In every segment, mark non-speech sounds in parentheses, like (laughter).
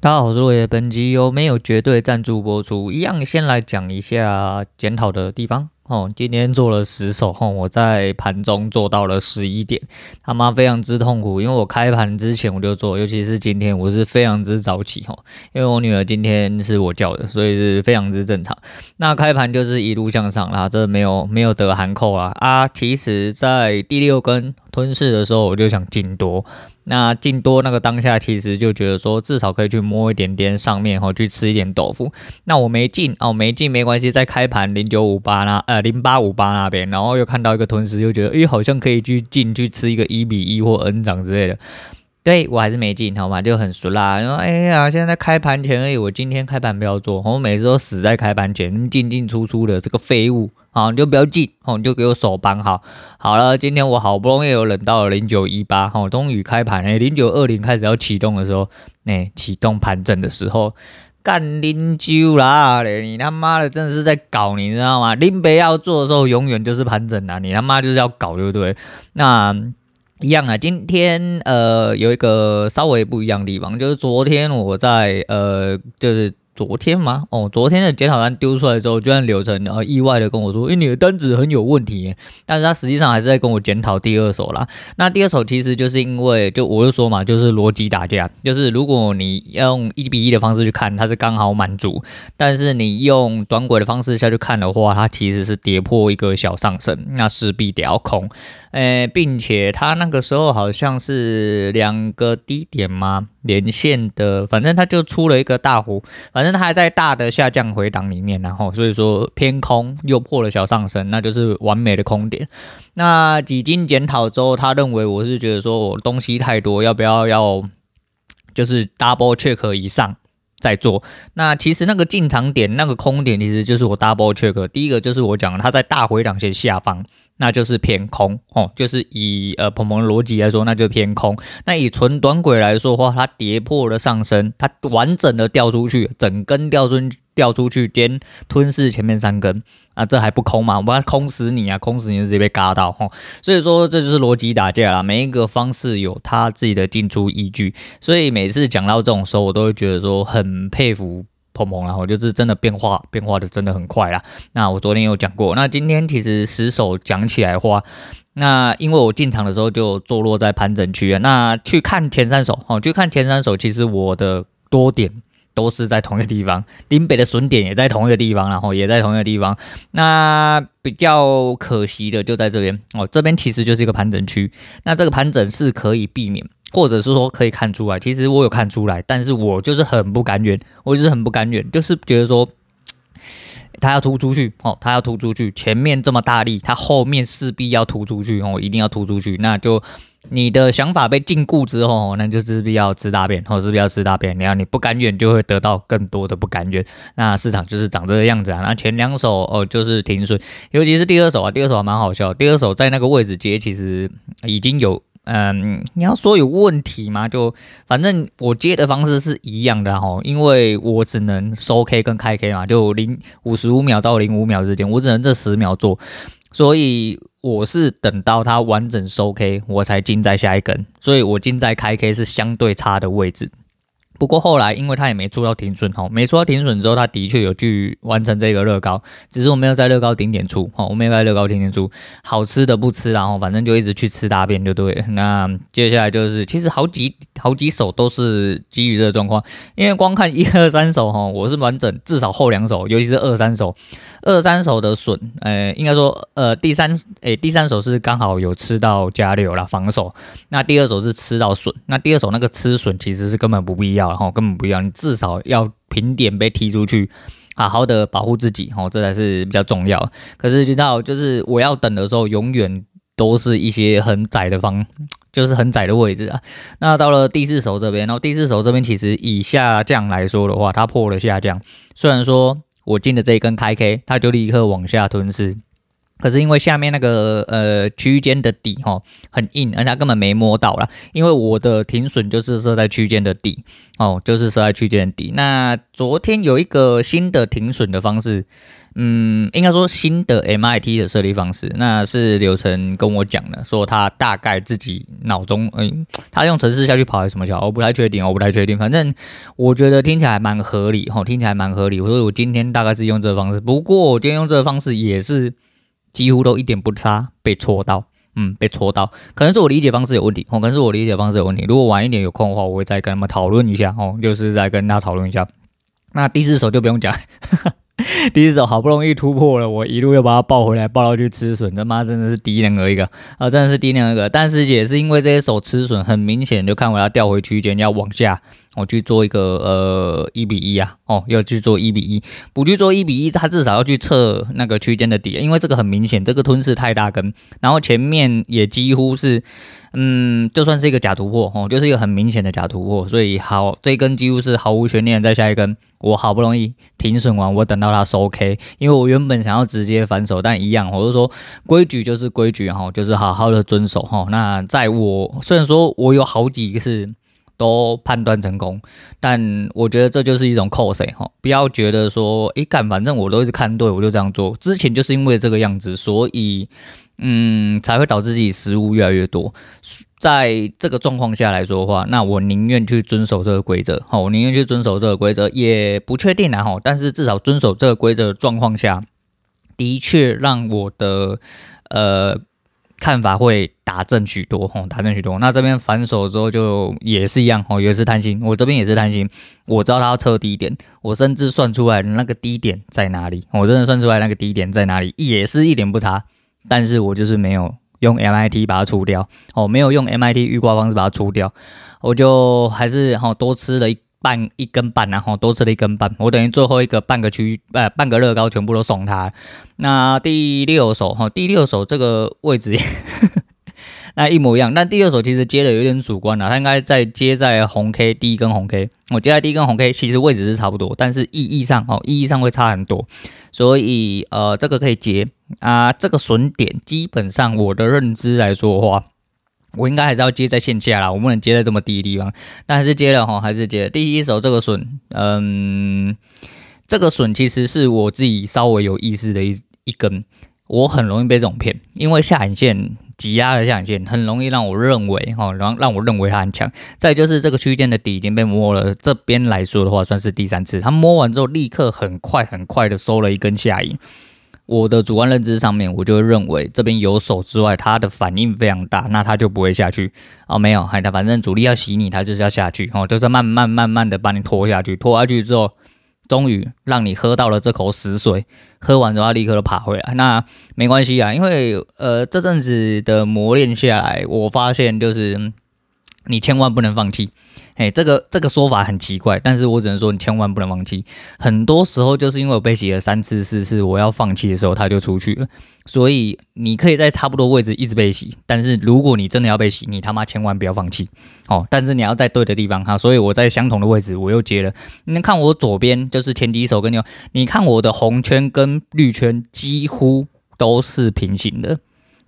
大家好，我是落叶。本集由没有绝对赞助播出，一样先来讲一下检讨的地方。哦，今天做了十手，吼，我在盘中做到了十一点，他妈非常之痛苦，因为我开盘之前我就做，尤其是今天我是非常之早起，吼，因为我女儿今天是我叫的，所以是非常之正常。那开盘就是一路向上啦，这没有没有得含扣啦啊。其实，在第六根吞噬的时候，我就想进多。那进多那个当下，其实就觉得说，至少可以去摸一点点上面，哈，去吃一点豆腐。那我没进哦，没进没关系，在开盘零九五八那，呃，零八五八那边，然后又看到一个吞噬，又觉得，诶，好像可以去进去吃一个一比一或 N 涨之类的。对，我还是没进，好吗？就很俗啦。然后，哎呀，现在开盘前而已，我今天开盘不要做，我每次都死在开盘前，进进出出的这个废物。好，你就不要进，好，你就给我手绑好。好了，今天我好不容易有冷到了零九一八，好，终于开盘哎，零九二零开始要启动的时候，哎，启动盘整的时候，干零九啦，你他妈的真的是在搞，你知道吗？林北要做的时候，永远就是盘整啊，你他妈就是要搞，对不对？那一样啊，今天呃有一个稍微不一样的地方，就是昨天我在呃就是。昨天吗？哦，昨天的检讨单丢出来之后，居然柳成呃意外的跟我说，诶、你的单子很有问题。但是他实际上还是在跟我检讨第二手啦。那第二手其实就是因为，就我就说嘛，就是逻辑打架，就是如果你用一比一的方式去看，它是刚好满足；但是你用短轨的方式下去看的话，它其实是跌破一个小上升，那势必得要空。诶，并且它那个时候好像是两个低点吗？连线的，反正它就出了一个大弧，反正它还在大的下降回档里面，然后所以说偏空又破了小上升，那就是完美的空点。那几经检讨之后，他认为我是觉得说我东西太多，要不要要就是 double check 以上。在做，那其实那个进场点，那个空点，其实就是我 double check。第一个就是我讲，它在大回档线下方，那就是偏空哦，就是以呃鹏鹏的逻辑来说，那就偏空。那以纯短轨来说的话，它跌破了上升，它完整的掉出去，整根掉出。掉出去，颠吞噬前面三根啊，这还不空吗？我要空死你啊！空死你直接被嘎到吼。所以说这就是逻辑打架啦，每一个方式有他自己的进出依据。所以每次讲到这种时候，我都会觉得说很佩服鹏鹏，然后就是真的变化变化的真的很快啦。那我昨天有讲过，那今天其实十手讲起来话，那因为我进场的时候就坐落在盘整区啊，那去看前三手哦，去看前三手，其实我的多点。都是在同一个地方，林北的损点也在同一个地方，然后也在同一个地方。那比较可惜的就在这边哦，这边其实就是一个盘整区。那这个盘整是可以避免，或者是说可以看出来。其实我有看出来，但是我就是很不甘愿，我就是很不甘愿，就是觉得说 (tsk) 他要突出去哦，他要突出去，前面这么大力，他后面势必要突出去哦，一定要突出去，那就。你的想法被禁锢之后，那就势必要吃大便，或是必要吃大便。你要你不甘愿，就会得到更多的不甘愿。那市场就是长这个样子啊。那前两手哦，就是停损，尤其是第二手啊，第二手还蛮好笑。第二手在那个位置接，其实已经有，嗯，你要说有问题吗？就反正我接的方式是一样的哈，因为我只能收 K 跟开 K 嘛，就零五十五秒到零五秒之间，我只能这十秒做，所以。我是等到它完整收 K，我才进在下一根，所以我进在开 K 是相对差的位置。不过后来，因为他也没出到停损哈，没出到停损之后，他的确有去完成这个乐高，只是我没有在乐高顶点出哈，我没有在乐高顶点出，好吃的不吃，然后反正就一直去吃大便就对。那接下来就是，其实好几好几手都是基于这个状况，因为光看一二三手哈，我是完整，至少后两手，尤其是二三手，二三手的损，呃，应该说呃第三诶、第三手是刚好有吃到加六啦防守，那第二手是吃到损，那第二手那个吃损其实是根本不必要。然后根本不一样，你至少要平点被踢出去，好好的保护自己，哦，这才是比较重要。可是知道，就是我要等的时候，永远都是一些很窄的方，就是很窄的位置啊。那到了第四手这边，然后第四手这边其实以下降来说的话，它破了下降。虽然说我进的这一根开 K，它就立刻往下吞噬。可是因为下面那个呃区间的底哈很硬，而且他根本没摸到啦。因为我的停损就是设在区间的底哦，就是设在区间的底。那昨天有一个新的停损的方式，嗯，应该说新的 MIT 的设立方式，那是刘晨跟我讲的，说他大概自己脑中，嗯，他用程式下去跑还是什么桥，我不太确定，我不太确定。反正我觉得听起来蛮合理哈，听起来蛮合理。所以我今天大概是用这个方式，不过我今天用这个方式也是。几乎都一点不差被戳到，嗯，被戳到，可能是我理解方式有问题，哦，可能是我理解方式有问题。如果晚一点有空的话，我会再跟他们讨论一下，哦，就是再跟大家讨论一下。那第四手就不用讲。(laughs) 第一手好不容易突破了，我一路又把它抱回来，抱到去吃笋，他妈真的是低能儿一个啊！真的是低能儿一个。但是也是因为这些手吃笋，很明显就看我要调回区间，要往下，我去做一个呃一比一啊，哦，要去做一比一，不去做一比一，它至少要去测那个区间的底，因为这个很明显，这个吞噬太大根，然后前面也几乎是。嗯，就算是一个假突破哦，就是一个很明显的假突破，所以好，这一根几乎是毫无悬念。再下一根，我好不容易停损完，我等到它收 K，因为我原本想要直接反手，但一样，我就说规矩就是规矩哈，就是好好的遵守哈。那在我虽然说我有好几次都判断成功，但我觉得这就是一种扣谁哈，不要觉得说，诶干，反正我都是看对，我就这样做。之前就是因为这个样子，所以。嗯，才会导致自己失误越来越多。在这个状况下来说的话，那我宁愿去遵守这个规则。好，我宁愿去遵守这个规则，也不确定啊。哈，但是至少遵守这个规则的状况下，的确让我的呃看法会打正许多。哈，打正许多。那这边反手之后就也是一样。哦，也是贪心。我这边也是贪心。我知道他要测低点，我甚至算出来那个低点在哪里。我真的算出来那个低点在哪里，也是一点不差。但是我就是没有用 MIT 把它除掉，哦，没有用 MIT 预挂方式把它除掉，我就还是哈多吃了一半一根半，然后多吃了一根半，我等于最后一个半个区呃半个乐高全部都送他。那第六手哈，第六手这个位置。那一模一样，但第二手其实接的有点主观了，它应该在接在红 K 第一根红 K，我接在第一根红 K，其实位置是差不多，但是意义上哦，意义上会差很多，所以呃，这个可以接。啊，这个损点基本上我的认知来说的话，我应该还是要接在线下啦，我不能接在这么低的地方，但还是接了哈，还是接。了第一手这个损，嗯，这个损其实是我自己稍微有意思的一一根，我很容易被这种骗，因为下影线。挤压的下影线很容易让我认为，哈，然后让我认为它很强。再就是这个区间的底已经被摸了，这边来说的话算是第三次。它摸完之后，立刻很快很快的收了一根下影。我的主观认知上面，我就认为这边有手之外，它的反应非常大，那它就不会下去。哦，没有，还它反正主力要洗你，它就是要下去，哦，就是慢慢慢慢的把你拖下去，拖下去之后。终于让你喝到了这口死水，喝完之后立刻就爬回来。那没关系啊，因为呃这阵子的磨练下来，我发现就是你千万不能放弃。哎，这个这个说法很奇怪，但是我只能说你千万不能放弃。很多时候就是因为我被洗了三次四次，我要放弃的时候，它就出去了。所以你可以在差不多位置一直被洗，但是如果你真的要被洗，你他妈千万不要放弃哦。但是你要在对的地方哈，所以我在相同的位置我又接了。你看我左边就是前几手跟右，你看我的红圈跟绿圈几乎都是平行的。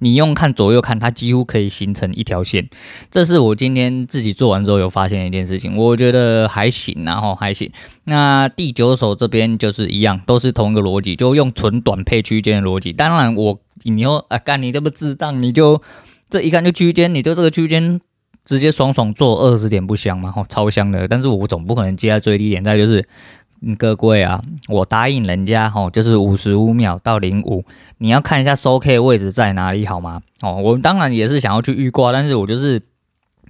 你用看左右看，它几乎可以形成一条线。这是我今天自己做完之后有发现一件事情，我觉得还行，然后还行。那第九手这边就是一样，都是同一个逻辑，就用纯短配区间的逻辑。当然我，你说啊，干你这么智障，你就这一看就区间，你就这个区间直接爽爽做二十点不香吗？吼，超香的。但是我总不可能接在最低点，再就是。嗯各位啊，我答应人家吼，就是五十五秒到零五，你要看一下收 K 的位置在哪里好吗？哦，我们当然也是想要去预挂，但是我就是。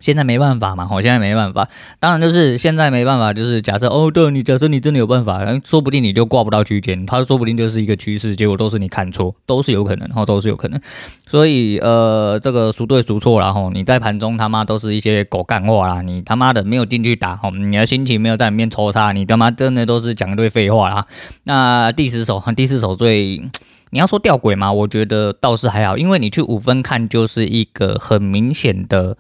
现在没办法嘛，我现在没办法。当然就是现在没办法，就是假设哦，对，你假设你真的有办法，说不定你就挂不到区间，它说不定就是一个趋势，结果都是你看错，都是有可能，哈，都是有可能。所以呃，这个孰对孰错啦，吼，你在盘中他妈都是一些狗干话啦，你他妈的没有进去打，吼，你的心情没有在里面抽插，你他妈真的都是讲一堆废话啦。那第十手，第四手最，你要说吊诡嘛，我觉得倒是还好，因为你去五分看就是一个很明显的。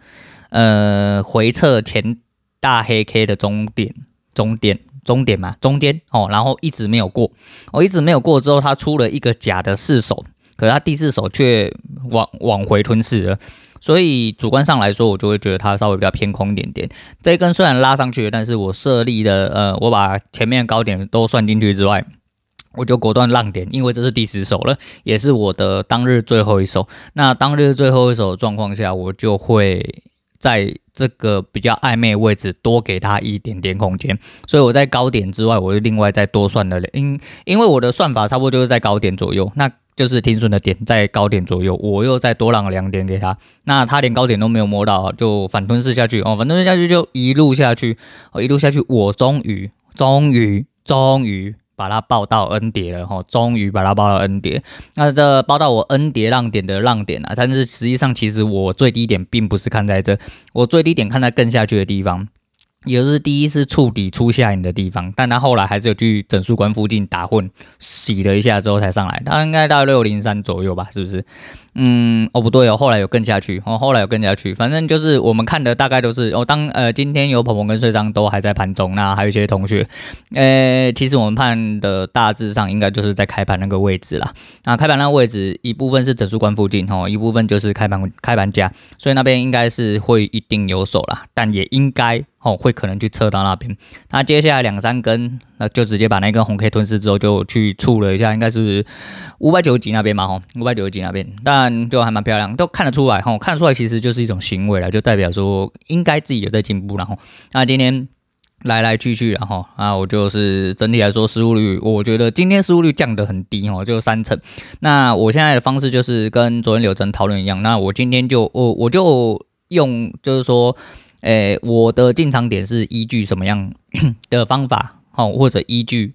呃，回撤前大黑 K 的终点，终点，终点嘛，中间哦，然后一直没有过，我、哦、一直没有过之后，它出了一个假的四手，可是它第四手却往往回吞噬了。所以主观上来说，我就会觉得它稍微比较偏空一点点。这一根虽然拉上去，但是我设立的呃，我把前面高点都算进去之外，我就果断让点，因为这是第十手了，也是我的当日最后一手。那当日最后一手的状况下，我就会在这个比较暧昧位置多给他一点点空间。所以我在高点之外，我就另外再多算了，因因为我的算法差不多就是在高点左右。那就是停损的点在高点左右，我又再多让了两点给他，那他连高点都没有摸到，就反吞噬下去哦，反吞噬下去就一路下去，一路下去，我终于终于终于把它报到 N 叠了哈，终于把它报到 N 叠，那这报到我 N 叠浪点的浪点啊，但是实际上其实我最低点并不是看在这，我最低点看在更下去的地方。也就是第一次触底出下影的地方，但他后来还是有去整数关附近打混洗了一下之后才上来，他应该到六零三左右吧，是不是？嗯，哦不对哦，后来有更下去，哦后来有更下去，反正就是我们看的大概都是哦，当呃今天有鹏鹏跟穗商都还在盘中，那还有一些同学，呃其实我们判的大致上应该就是在开盘那个位置啦，那开盘那个位置一部分是整数关附近哦，一部分就是开盘开盘价，所以那边应该是会一定有手啦，但也应该。哦，会可能去测到那边，那接下来两三根，那就直接把那根红 K 吞噬之后，就去触了一下，应该是五百九十几那边嘛，吼，五百九十几那边，但就还蛮漂亮，都看得出来，哈，看得出来其实就是一种行为了，就代表说应该自己有在进步，然后，那今天来来去去，然后啊，我就是整体来说失误率，我觉得今天失误率降得很低，哦，就三成。那我现在的方式就是跟昨天柳真讨论一样，那我今天就我我就用就是说。诶、我的进场点是依据什么样 (coughs) 的方法，哦，或者依据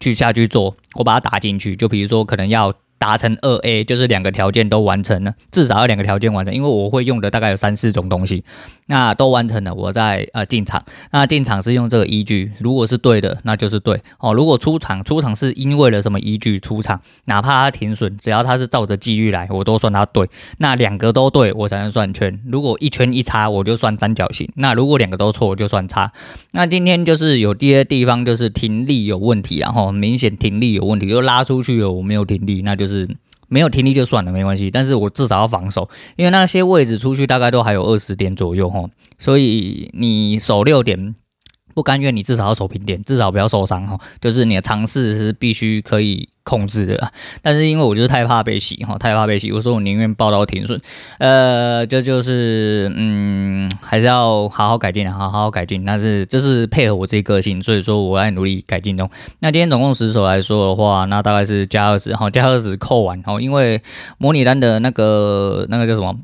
去下去做，我把它打进去，就比如说可能要。达成二 A 就是两个条件都完成了，至少要两个条件完成，因为我会用的大概有三四种东西，那都完成了，我再呃进场。那进场是用这个依据，如果是对的，那就是对哦。如果出场出场是因为了什么依据出场，哪怕它停损，只要它是照着纪律来，我都算它对。那两个都对，我才能算圈。如果一圈一差，我就算三角形。那如果两个都错，我就算差。那今天就是有啲地方就是停利有问题，然后明显停利有问题，就拉出去了，我没有停利，那就。就是没有听力就算了，没关系。但是我至少要防守，因为那些位置出去大概都还有二十点左右哈，所以你守六点。不甘愿，你至少要守平点，至少不要受伤哈。就是你的尝试是必须可以控制的，但是因为我就是太怕被洗哈，太怕被洗，我说我宁愿报到停损。呃，这就，是嗯，还是要好好改进的，好好改进。但是这是配合我自己个性，所以说我在努力改进中。那今天总共十手来说的话，那大概是加二十哈，加二十扣完哈，因为模拟单的那个那个叫什么？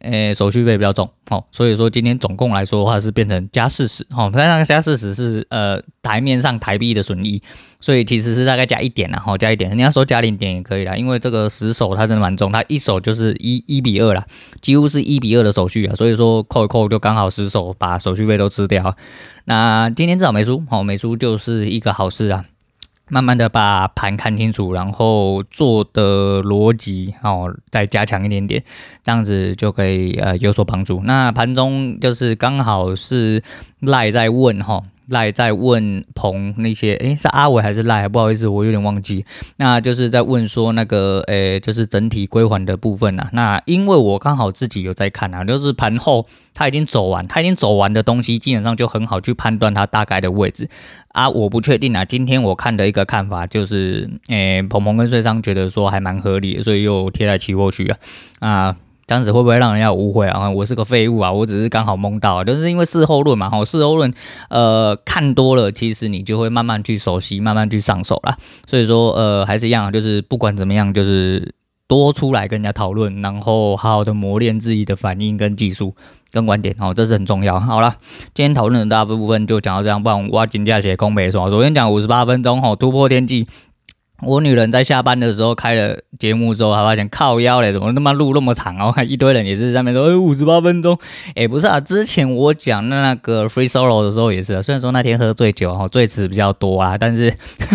诶，手续费比较重，哦，所以说今天总共来说的话是变成加四十，哦，那那个加四十是呃台面上台币的损益，所以其实是大概加一点啦，哦，加一点，你要说加零点也可以啦，因为这个十手它真的蛮重，它一手就是一一比二啦，几乎是一比二的手续啊，所以说扣一扣就刚好十手把手续费都吃掉，那今天至少没输，哦，没输就是一个好事啊。慢慢的把盘看清楚，然后做的逻辑哦再加强一点点，这样子就可以呃有所帮助。那盘中就是刚好是赖在问哈。赖在问鹏那些，诶，是阿伟还是赖？不好意思，我有点忘记。那就是在问说那个，诶，就是整体归还的部分呐、啊。那因为我刚好自己有在看啊，就是盘后他已经走完，他已经走完的东西，基本上就很好去判断它大概的位置啊。我不确定啊，今天我看的一个看法就是，诶，鹏鹏跟穗商觉得说还蛮合理，所以又贴在期货区啊啊。这样子会不会让人家误会啊？我是个废物啊！我只是刚好蒙到，就是因为事后论嘛。哈，事后论，呃，看多了，其实你就会慢慢去熟悉，慢慢去上手啦。所以说，呃，还是一样，就是不管怎么样，就是多出来跟人家讨论，然后好好的磨练自己的反应跟技术跟观点，哦，这是很重要。好了，今天讨论的大部分就讲到这样，不然我要金价写空没爽。昨天讲五十八分钟，哈，突破天际。我女人在下班的时候开了节目之后，还发现靠腰嘞，怎么他妈录那么长哦？一堆人也是在那边说，(laughs) 哎，五十八分钟，哎，不是啊，之前我讲那个 free solo 的时候也是，虽然说那天喝醉酒哈，醉词比较多啊，但是，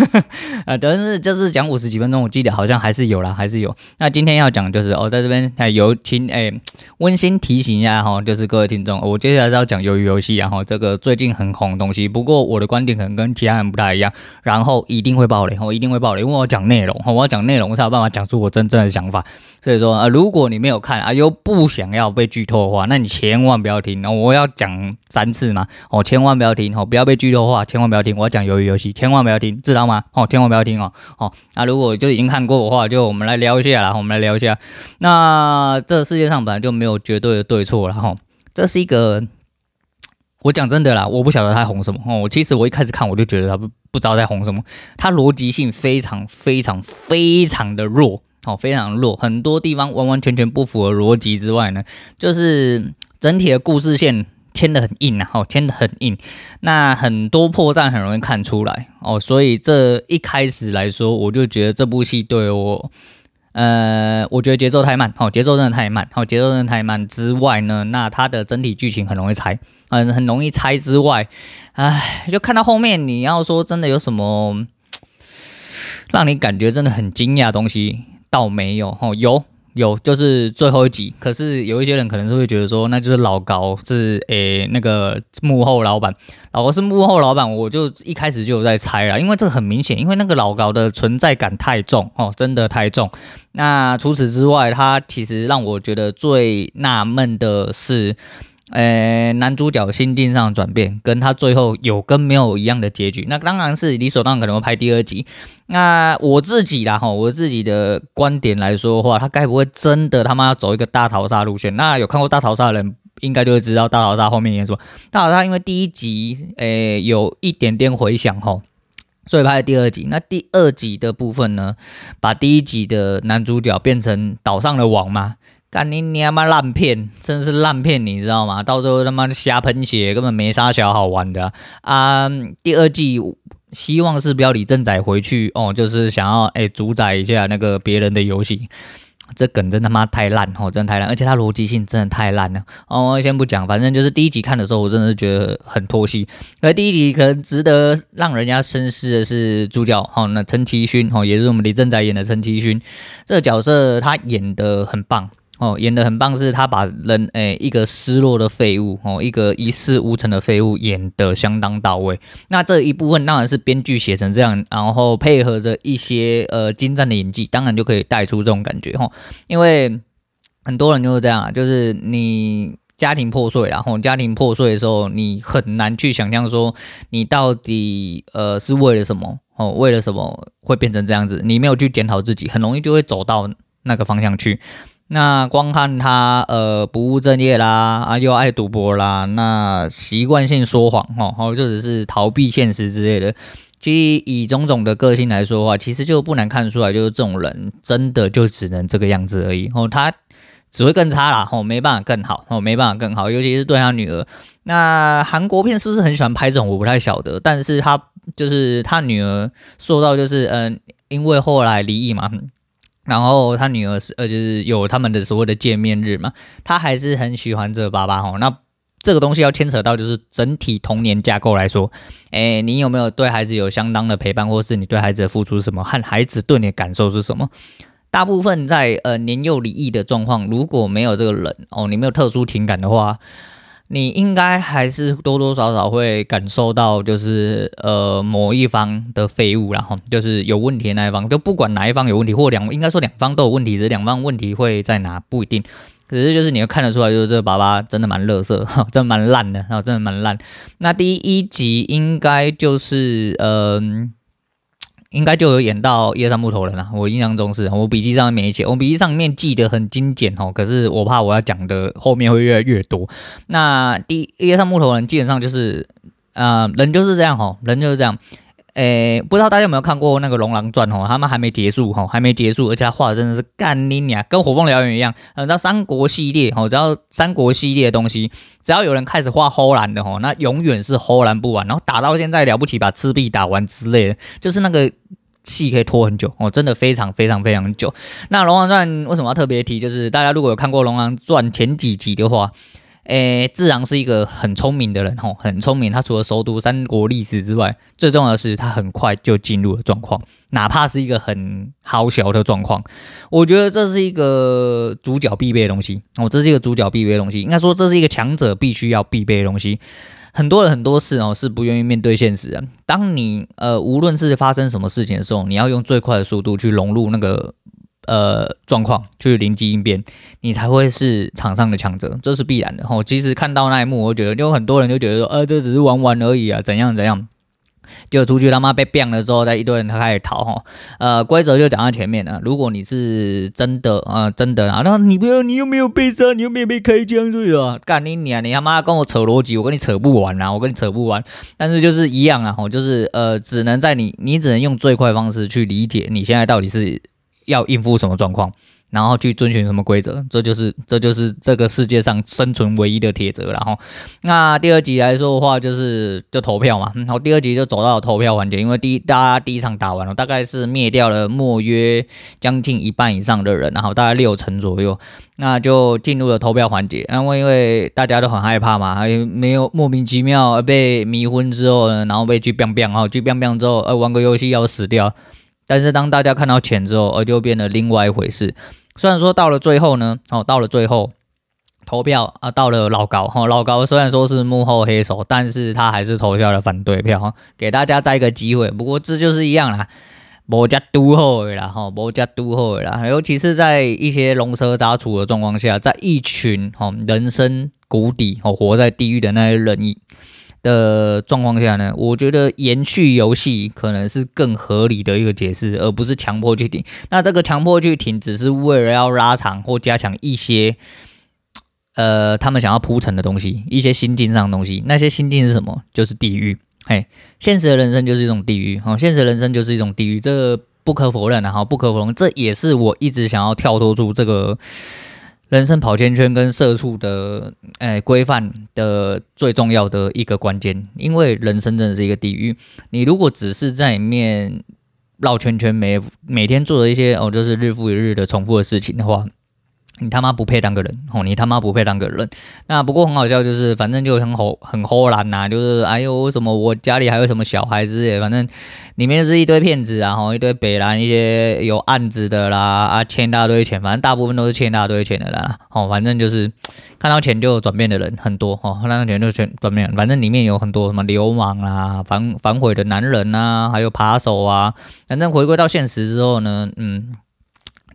(laughs) 啊，但是就是讲五十几分钟，我记得好像还是有啦，还是有。那今天要讲就是哦，在这边哎，有请哎，温馨提醒一下哈，就是各位听众，我接下来是要讲鱿鱼游戏啊，哈，这个最近很红的东西，不过我的观点可能跟其他人不太一样，然后一定会爆雷，我一定会爆雷。因为我讲内容哈，我要讲内容才有办法讲出我真正的想法。所以说啊，如果你没有看啊，又不想要被剧透的话，那你千万不要听。我要讲三次嘛，哦，千万不要听，哦，不要被剧透的话，千万不要听。我要讲鱿鱼游戏，千万不要听，知道吗？哦，千万不要听哦。哦，那如果就已经看过的话，就我们来聊一下啦，我们来聊一下。那这世界上本来就没有绝对的对错了哈，这是一个。我讲真的啦，我不晓得他红什么哦。其实我一开始看我就觉得他不不知道在红什么，他逻辑性非常非常非常的弱哦，非常弱，很多地方完完全全不符合逻辑之外呢，就是整体的故事线牵得很硬啊，哦，牵得很硬，那很多破绽很容易看出来哦，所以这一开始来说，我就觉得这部戏对我。呃，我觉得节奏太慢，好，节奏真的太慢，好，节奏真的太慢之外呢，那它的整体剧情很容易猜，嗯，很容易猜之外，唉，就看到后面，你要说真的有什么让你感觉真的很惊讶的东西，倒没有，哦，有。有，就是最后一集。可是有一些人可能是会觉得说，那就是老高是诶、那个幕后老板，老高是幕后老板，我就一开始就有在猜了，因为这很明显，因为那个老高的存在感太重哦，真的太重。那除此之外，他其实让我觉得最纳闷的是。呃，男主角心境上的转变，跟他最后有跟没有一样的结局，那当然是理所当然可能会拍第二集。那我自己啦，哈，我自己的观点来说的话，他该不会真的他妈走一个大逃杀路线？那有看过大逃杀的人，应该就会知道大逃杀后面演什么。大逃杀因为第一集，诶，有一点点回响，哈，所以拍了第二集。那第二集的部分呢，把第一集的男主角变成岛上的王嘛。干你你他妈烂片，真是烂片，你知道吗？到时候他妈瞎喷血，根本没啥小好玩的啊！第二季希望是不要李正宰回去哦，就是想要哎主宰一下那个别人的游戏，这梗真他妈太烂哦，真太烂，而且它逻辑性真的太烂了哦。先不讲，反正就是第一集看的时候，我真的是觉得很拖戏。而第一集可能值得让人家深思的是主角哦，那陈其勋哦，也是我们李正宰演的陈其勋这个角色，他演得很棒。哦，演得很棒，是他把人诶、一个失落的废物哦，一个一事无成的废物演得相当到位。那这一部分当然是编剧写成这样，然后配合着一些呃精湛的演技，当然就可以带出这种感觉哈。因为很多人就是这样，就是你家庭破碎，然后家庭破碎的时候，你很难去想象说你到底呃是为了什么哦，为了什么会变成这样子？你没有去检讨自己，很容易就会走到那个方向去。那光看他呃不务正业啦，啊又爱赌博啦，那习惯性说谎哦，或者是逃避现实之类的。其实以种种的个性来说的话，其实就不难看出来，就是这种人真的就只能这个样子而已。哦，他只会更差啦，哦，没办法更好，哦，没办法更好，尤其是对他女儿。那韩国片是不是很喜欢拍这种？我不太晓得，但是他就是他女儿说到就是嗯、因为后来离异嘛。然后他女儿是呃，就是有他们的所谓的见面日嘛，他还是很喜欢这个爸爸吼。那这个东西要牵扯到就是整体童年架构来说，诶，你有没有对孩子有相当的陪伴，或是你对孩子的付出是什么，和孩子对你的感受是什么？大部分在呃年幼离异的状况，如果没有这个人哦，你没有特殊情感的话。你应该还是多多少少会感受到，就是呃某一方的废物，然后就是有问题的那一方，就不管哪一方有问题，或两应该说两方都有问题，只是两方问题会在哪不一定。可是就是你会看得出来，就是这个爸爸真的蛮垃圾，(laughs) 真的蛮烂的，然后真的蛮烂。那第一集应该就是嗯。应该就有演到一二三木头人了，我印象中是，我笔记上面没写，我笔记上面记得很精简哦，可是我怕我要讲的后面会越来越多。那第一二三木头人基本上就是，呃，人就是这样哦，人就是这样。诶，不知道大家有没有看过那个《龙狼传》哦？他们还没结束哈，还没结束，而且画的真的是干你娘，跟《火凤燎原》一样。呃，到三国系列哦，只要三国系列的东西，只要有人开始画齁蓝的哦，那永远是齁蓝不完。然后打到现在了不起，把赤壁打完之类的，就是那个戏可以拖很久哦，真的非常非常非常久。那《龙狼传》为什么要特别提？就是大家如果有看过《龙狼传》前几集的话。诶，自然是一个很聪明的人吼，很聪明。他除了熟读三国历史之外，最重要的是他很快就进入了状况，哪怕是一个很好小的状况。我觉得这是一个主角必备的东西哦，这是一个主角必备的东西。应该说这是一个强者必须要必备的东西。很多人很多事哦是不愿意面对现实的。当你呃无论是发生什么事情的时候，你要用最快的速度去融入那个。呃，状况去临机应变，你才会是场上的强者，这是必然的。吼，其实看到那一幕，我觉得有很多人就觉得说，呃，这只是玩玩而已啊，怎样怎样。就出去他妈被变了之后，再一堆人他开始逃。哈，呃，规则就讲在前面了。如果你是真的，呃，真的啊，那你不要，你又没有被杀，你又没有被开枪，对了，干你娘，你他妈跟我扯逻辑，我跟你扯不完啊，我跟你扯不完。但是就是一样啊，吼，就是呃，只能在你，你只能用最快方式去理解你现在到底是。要应付什么状况，然后去遵循什么规则，这就是这就是这个世界上生存唯一的铁则。然后，那第二集来说的话，就是就投票嘛。然后第二集就走到了投票环节，因为第一大家第一场打完了，大概是灭掉了莫约将近一半以上的人，然后大概六成左右，那就进入了投票环节。因为因为大家都很害怕嘛，还没有莫名其妙被迷昏之后呢，然后被去 biang biang，然后去 biang biang 之后，呃，玩个游戏要死掉。但是当大家看到钱之后，而就变得另外一回事。虽然说到了最后呢，哦，到了最后投票啊，到了老高，哈，老高虽然说是幕后黑手，但是他还是投下了反对票，给大家再一个机会。不过这就是一样啦，无加都好啦，哈，无加都好啦。尤其是在一些龙蛇杂处的状况下，在一群哈人生谷底哦，活在地狱的那些人的状况下呢，我觉得延续游戏可能是更合理的一个解释，而不是强迫去停。那这个强迫去停，只是为了要拉长或加强一些，呃，他们想要铺陈的东西，一些心境上的东西。那些心境是什么？就是地狱。嘿，现实的人生就是一种地狱。哦，现实的人生就是一种地狱，这不可否认的哈，不可否认，这也是我一直想要跳脱出这个。人生跑圈圈跟社畜的诶规范的最重要的一个关键，因为人生真的是一个地狱。你如果只是在里面绕圈圈，每每天做的一些哦，就是日复一日的重复的事情的话。你他妈不配当个人哦！你他妈不配当个人。那不过很好笑，就是反正就很吼很豁然呐，就是哎呦什么我家里还有什么小孩子耶，反正里面就是一堆骗子啊，吼一堆北兰一些有案子的啦啊，欠一大堆钱，反正大部分都是欠一大堆钱的啦。哦，反正就是看到钱就转变的人很多哦，看到钱就转转变，反正里面有很多什么流氓啊、反反悔的男人啊，还有扒手啊。反正回归到现实之后呢，嗯。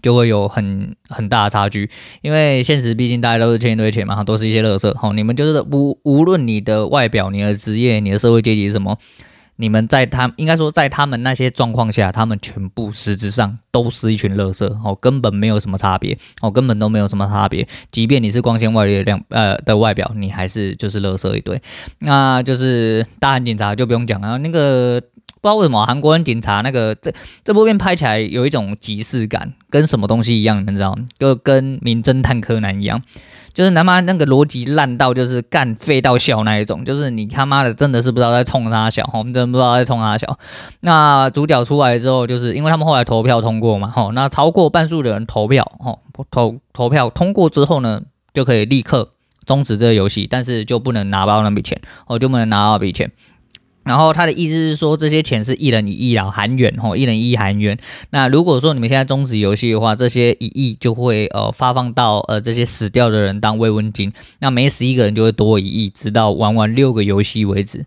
就会有很很大的差距，因为现实毕竟大家都是欠一堆钱嘛，都是一些垃圾。吼，你们就是无无论你的外表、你的职业、你的社会阶级是什么，你们在他应该说在他们那些状况下，他们全部实质上都是一群垃圾。哦，根本没有什么差别。哦，根本都没有什么差别。即便你是光鲜亮丽的亮呃的外表，你还是就是垃圾一堆。那就是大汉警察就不用讲了，那个。不知道为什么韩国人警察那个这这部片拍起来有一种即视感，跟什么东西一样，你们知道吗？就跟名侦探柯南一样，就是他妈那个逻辑烂到就是干废到笑那一种，就是你他妈的真的是不知道在冲他笑，我们真的不知道在冲他笑。那主角出来之后，就是因为他们后来投票通过嘛，吼，那超过半数的人投票，吼，投投票通过之后呢，就可以立刻终止这个游戏，但是就不能拿到那笔钱，哦，就不能拿到那笔钱。然后他的意思是说，这些钱是一人一亿啦，韩元吼，一人一亿韩元。那如果说你们现在终止游戏的话，这些一亿就会呃发放到呃这些死掉的人当慰问金。那每死一个人就会多一亿，直到玩完六个游戏为止。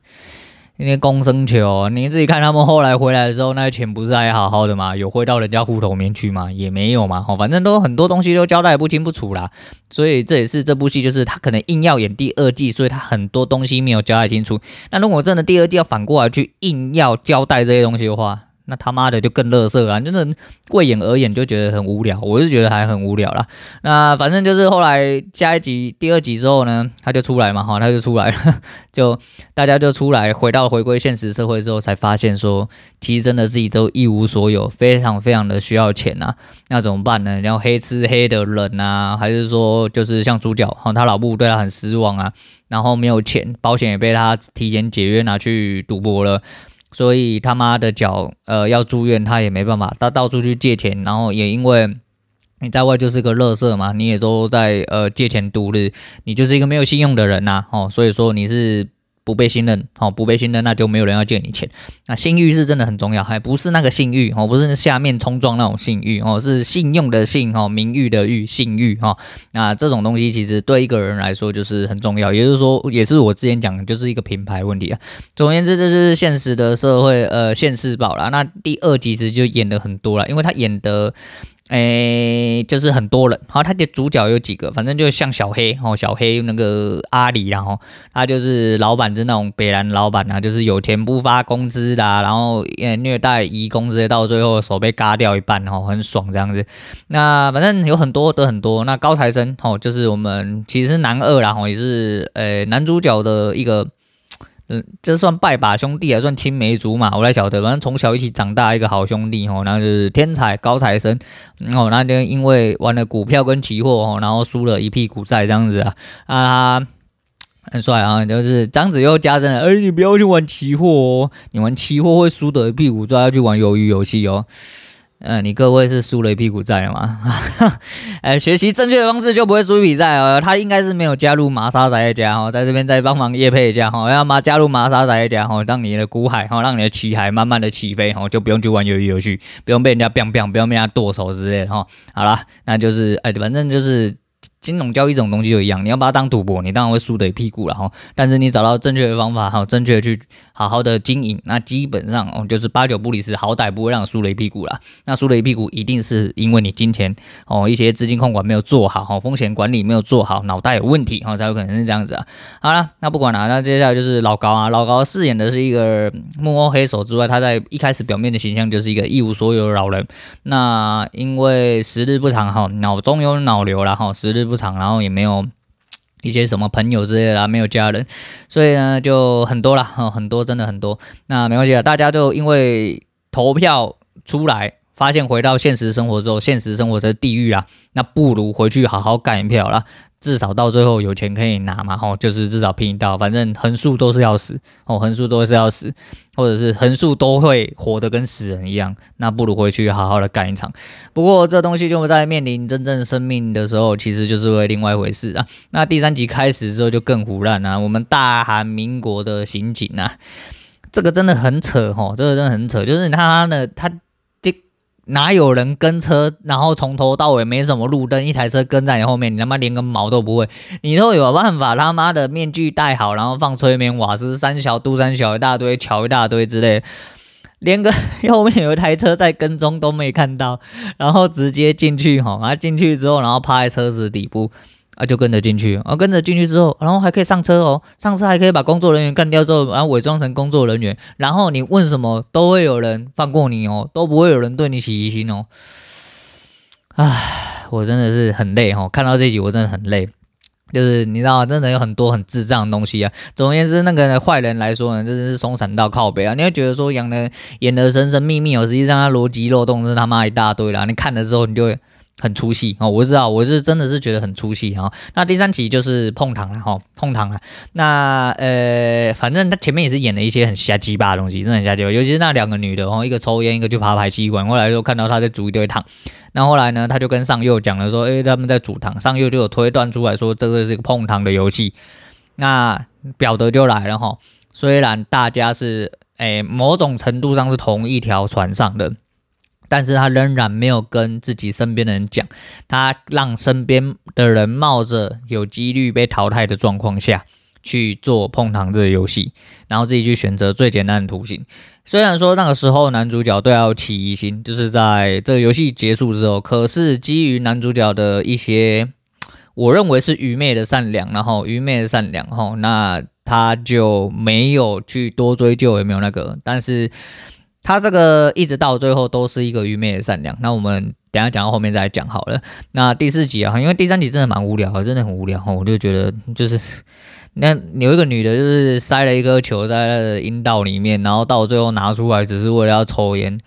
那些公生球，你自己看他们后来回来的时候，那些钱不是还好好的吗？有汇到人家户头里面去吗？也没有嘛。哦，反正都很多东西都交代不清不楚啦。所以这也是这部戏，就是他可能硬要演第二季，所以他很多东西没有交代清楚。那如果真的第二季要反过来去硬要交代这些东西的话，那他妈的就更乐色了，真的为演而演就觉得很无聊，我是觉得还很无聊啦。那反正就是后来下一集第二集之后呢，他就出来嘛，哈，他就出来了，(laughs) 就大家就出来，回到回归现实社会之后，才发现说，其实真的自己都一无所有，非常非常的需要钱呐。那怎么办呢？然后黑吃黑的人啊，还是说就是像主角哈，他老母对他很失望啊，然后没有钱，保险也被他提前解约拿去赌博了。所以他妈的脚，呃，要住院，他也没办法，他到处去借钱，然后也因为你在外就是个乐色嘛，你也都在呃借钱度日，你就是一个没有信用的人呐、哦，所以说你是。不被信任，哦，不被信任，那就没有人要借你钱。那信誉是真的很重要，还不是那个信誉哦，不是下面冲撞那种信誉哦，是信用的信哦，名誉的誉，信誉哈。那这种东西其实对一个人来说就是很重要，也就是说，也是我之前讲的，就是一个品牌问题啊。总而言之，这就是现实的社会，呃，现世报啦。那第二集其实就演的很多了，因为他演的。诶、就是很多人，好，他的主角有几个，反正就像小黑哦，小黑那个阿里，然后他就是老板，是那种北兰老板啊，就是有钱不发工资的，然后也虐待移工直接到最后手被嘎掉一半，哦，很爽这样子。那反正有很多的很多，那高材生哦，就是我们其实是男二啦，哦，也是呃、男主角的一个。这算拜把兄弟还算青梅竹马？我来晓得，反正从小一起长大一个好兄弟哦，然后就是天才高材生哦，那天因为玩了股票跟期货哦，然后输了一屁股债这样子啊，啊他很帅啊，就是张子又加深了，哎，你不要去玩期货哦，你玩期货会输得一屁股债，要去玩鱿鱼游戏哦。嗯，你各位是输了一屁股债了吗？哎，(laughs) 学习正确的方式就不会输一笔债哦。他应该是没有加入麻沙宅家哈，在这边再帮忙业配一下哈，要么加入麻沙宅家哈，让你的股海哈，让你的旗海慢慢的起飞哈，就不用去玩鱿鱼游戏，不用被人家 biang biang，不用被人家剁手之类的哈。好了，那就是哎，反正就是。金融交易这种东西就一样，你要把它当赌博，你当然会输得一屁股了哈。但是你找到正确的方法，哈，正确的去好好的经营，那基本上哦，就是八九不离十，好歹不会让你输了一屁股啦。那输了一屁股，一定是因为你今天哦一些资金控管没有做好，哈，风险管理没有做好，脑袋有问题，哈，才有可能是这样子啊。好了，那不管了，那接下来就是老高啊，老高饰演的是一个幕后黑手之外，他在一开始表面的形象就是一个一无所有的老人。那因为时日不长哈，脑中有脑瘤了哈，时日。不长，然后也没有一些什么朋友之类的，没有家人，所以呢就很多了，很多真的很多。那没关系了，大家就因为投票出来，发现回到现实生活之后，现实生活是地狱啊，那不如回去好好干一票啦。至少到最后有钱可以拿嘛，吼，就是至少拼一道，反正横竖都是要死，哦，横竖都是要死，或者是横竖都会活得跟死人一样，那不如回去好好的干一场。不过这东西就在面临真正生命的时候，其实就是为另外一回事啊。那第三集开始之后就更胡乱啊，我们大韩民国的刑警啊，这个真的很扯吼，这个真的很扯，就是他呢他。哪有人跟车，然后从头到尾没什么路灯，一台车跟在你后面，你他妈连个毛都不会，你都有办法他妈的面具戴好，然后放催眠瓦斯、三小、杜三小一大堆、桥一大堆之类，连个后面有一台车在跟踪都没看到，然后直接进去哈，然后进去之后，然后趴在车子底部。啊，就跟着进去，啊，跟着进去之后，然后还可以上车哦，上车还可以把工作人员干掉之后，然后伪装成工作人员，然后你问什么都会有人放过你哦，都不会有人对你起疑心哦。唉，我真的是很累哈，看到这集我真的很累，就是你知道，真的有很多很智障的东西啊。总而言之，那个坏人来说呢，真的是松散到靠北啊，你会觉得说演的演的神神秘秘哦，实际上他逻辑漏洞是他妈一大堆啦，你看了之后你就会。很出戏哦，我知道，我是真的是觉得很出戏哈。那第三集就是碰糖了哈，碰糖了。那呃，反正他前面也是演了一些很瞎鸡巴的东西，真的很瞎鸡巴。尤其是那两个女的哦，一个抽烟，一个去爬排气管。后来就看到他在煮一堆糖。那后来呢，他就跟上佑讲了说，诶，他们在煮糖。上佑就有推断出来说，这个是一个碰糖的游戏。那表德就来了哈。虽然大家是诶某种程度上是同一条船上的。但是他仍然没有跟自己身边的人讲，他让身边的人冒着有几率被淘汰的状况下去做碰糖这个游戏，然后自己去选择最简单的图形。虽然说那个时候男主角都要起疑心，就是在这个游戏结束之后，可是基于男主角的一些我认为是愚昧的善良，然后愚昧的善良，吼，那他就没有去多追究有没有那个，但是。他这个一直到最后都是一个愚昧的善良。那我们等下讲到后面再来讲好了。那第四集啊，因为第三集真的蛮无聊的，真的很无聊。我就觉得就是那有一个女的，就是塞了一颗球在她的阴道里面，然后到最后拿出来只是为了要抽烟，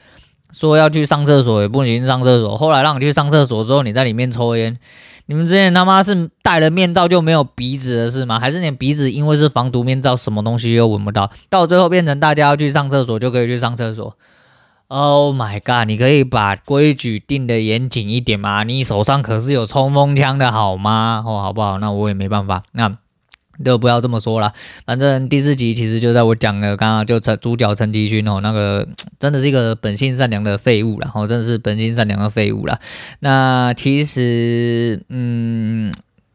说要去上厕所也不行上厕所。后来让你去上厕所之后，你在里面抽烟。你们之前他妈是戴了面罩就没有鼻子了是吗？还是你鼻子因为是防毒面罩，什么东西又闻不到？到最后变成大家要去上厕所就可以去上厕所 Oh my god！你可以把规矩定的严谨一点吗？你手上可是有冲锋枪的好吗？哦，好不好？那我也没办法。那就不要这么说了。反正第四集其实就在我讲的，刚刚就陈主角陈吉勋哦，那个 (tsk) 真的是一个本性善良的废物了。哦，真的是本性善良的废物了。那其实，嗯。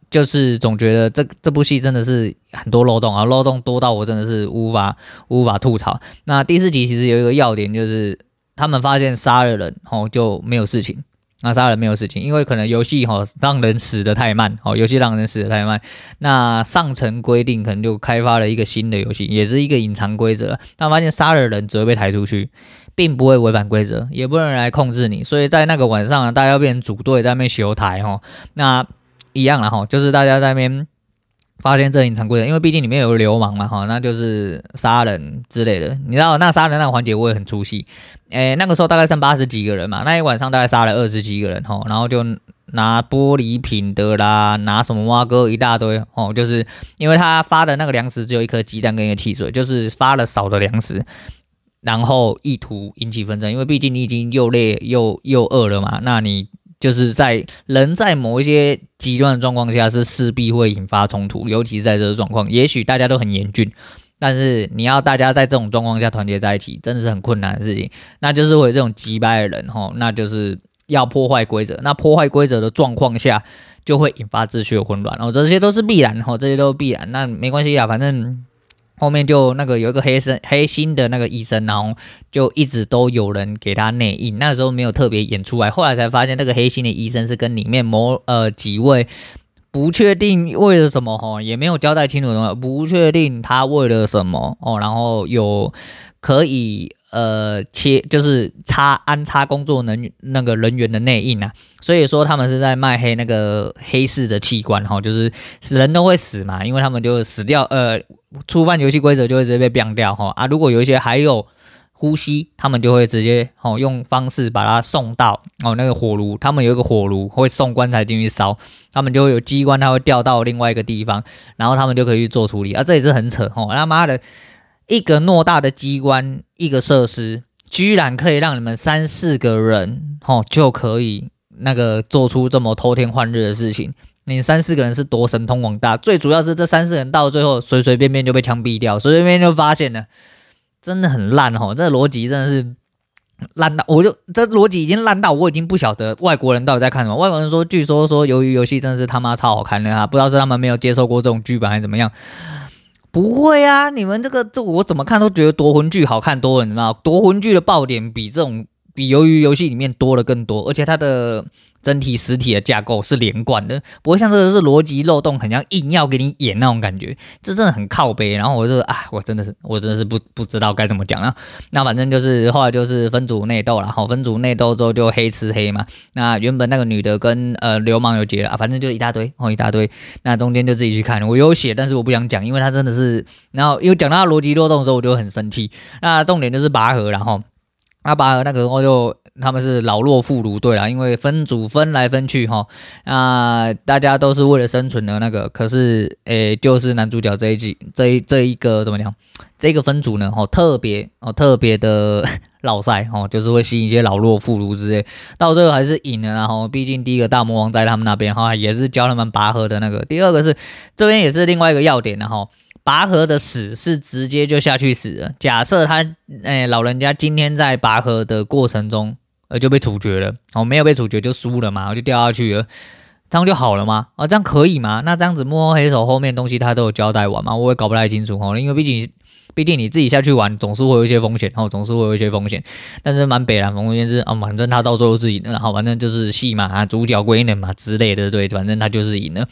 就是总觉得这这部戏真的是很多漏洞啊，漏洞多到我真的是无法无法吐槽。那第四集其实有一个要点，就是他们发现杀了人哦就没有事情，那杀人没有事情，因为可能游戏哈让人死的太慢哦，游戏让人死的太慢。那上层规定可能就开发了一个新的游戏，也是一个隐藏规则。但发现杀了人只会被抬出去，并不会违反规则，也不能来控制你。所以在那个晚上，大家要变成组队在那边修台哈，那。一样了哈，就是大家在那边发现这隐藏规则，因为毕竟里面有个流氓嘛哈，那就是杀人之类的。你知道那杀人那个环节我也很出戏，诶，那个时候大概剩八十几个人嘛，那一晚上大概杀了二十几个人哈，然后就拿玻璃瓶的啦，拿什么挖哥一大堆哦，就是因为他发的那个粮食只有一颗鸡蛋跟一个汽水，就是发了少的粮食，然后意图引起纷争，因为毕竟你已经又累又又饿了嘛，那你。就是在人在某一些极端的状况下，是势必会引发冲突，尤其是在这个状况，也许大家都很严峻，但是你要大家在这种状况下团结在一起，真的是很困难的事情。那就是会有这种击败的人哈，那就是要破坏规则。那破坏规则的状况下，就会引发秩序的混乱。哦，这些都是必然，哈，这些都是必然。那没关系啊，反正。后面就那个有一个黑身黑心的那个医生，然后就一直都有人给他内应，那时候没有特别演出来，后来才发现那个黑心的医生是跟里面某呃几位不确定为了什么哈，也没有交代清楚什么，不确定他为了什么哦，然后有可以。呃，切就是插安插工作人那个人员的内应啊，所以说他们是在卖黑那个黑市的器官哈，就是死人都会死嘛，因为他们就死掉，呃，触犯游戏规则就会直接被毙掉哈啊，如果有一些还有呼吸，他们就会直接哦用方式把它送到哦那个火炉，他们有一个火炉会送棺材进去烧，他们就会有机关，它会掉到另外一个地方，然后他们就可以去做处理。啊，这也是很扯哦，他妈的。一个偌大的机关，一个设施，居然可以让你们三四个人，吼，就可以那个做出这么偷天换日的事情。你三四个人是多神通广大，最主要是这三四人到最后随随便便就被枪毙掉，随随便便就发现了，真的很烂哦，这逻辑真的是烂到，我就这逻辑已经烂到我已经不晓得外国人到底在看什么。外国人说，据说说鱿鱼游戏真的是他妈超好看的啊，不知道是他们没有接受过这种剧本还是怎么样。不会啊，你们这个这我怎么看都觉得夺魂剧好看多了，你知道吗？夺魂剧的爆点比这种比鱿鱼游戏里面多了更多，而且它的。整体实体的架构是连贯的，不会像这个是逻辑漏洞，很像硬要给你演那种感觉，这真的很靠北。然后我就啊，我真的是，我真的是不不知道该怎么讲啊。那反正就是后来就是分组内斗了，好，分组内斗之后就黑吃黑嘛。那原本那个女的跟呃流氓有结了，啊，反正就一大堆，哦一大堆。那中间就自己去看，我有写，但是我不想讲，因为他真的是，然后又讲到逻辑漏洞的时候，我就很生气。那重点就是拔河，然后阿巴尔那个时候就。他们是老弱妇孺对啦，因为分组分来分去哈，那大家都是为了生存的那个，可是诶、就是男主角这一季这一这一个怎么讲？这个分组呢，哦，特别哦，特别的 (laughs) 老赛哦，就是会吸引一些老弱妇孺之类，到最后还是赢了，然后毕竟第一个大魔王在他们那边哈，也是教他们拔河的那个，第二个是这边也是另外一个要点，的哈。拔河的死是直接就下去死了。假设他，哎，老人家今天在拔河的过程中，呃，就被处决了。哦，没有被处决就输了嘛，就掉下去了，这样就好了吗？哦，这样可以吗？那这样子幕后黑手后面东西他都有交代完吗？我也搞不太清楚哦，因为毕竟，毕竟你自己下去玩，总是会有一些风险，哦，总是会有一些风险。但是蛮北蓝风险是啊，反正他到最后是赢了，然后反正就是戏嘛，啊，主角归人嘛之类的，对，反正他就是赢了。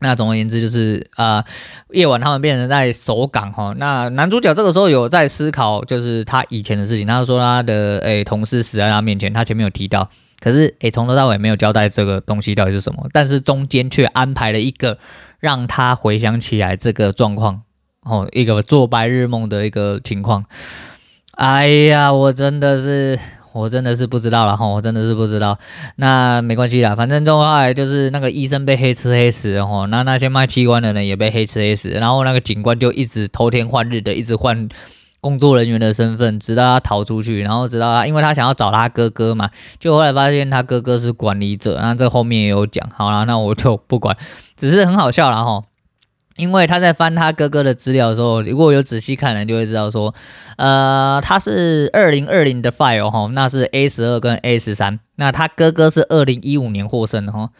那总而言之就是啊、夜晚他们变成在守港哈。那男主角这个时候有在思考，就是他以前的事情。他说他的诶、同事死在他面前，他前面有提到，可是诶从头到尾没有交代这个东西到底是什么。但是中间却安排了一个让他回想起来这个状况哦，一个做白日梦的一个情况。哎呀，我真的是。我真的是不知道了哈，我真的是不知道。那没关系啦，反正后来就是那个医生被黑吃黑死了哈，那那些卖器官的人也被黑吃黑死，然后那个警官就一直偷天换日的，一直换工作人员的身份，直到他逃出去，然后直到他，因为他想要找他哥哥嘛，就后来发现他哥哥是管理者，那这后面也有讲，好了，那我就不管，只是很好笑了哈。因为他在翻他哥哥的资料的时候，如果有仔细看人就会知道说，呃，他是二零二零的 file 哈，那是 A 十二跟 A 十三，那他哥哥是二零一五年获胜的哈。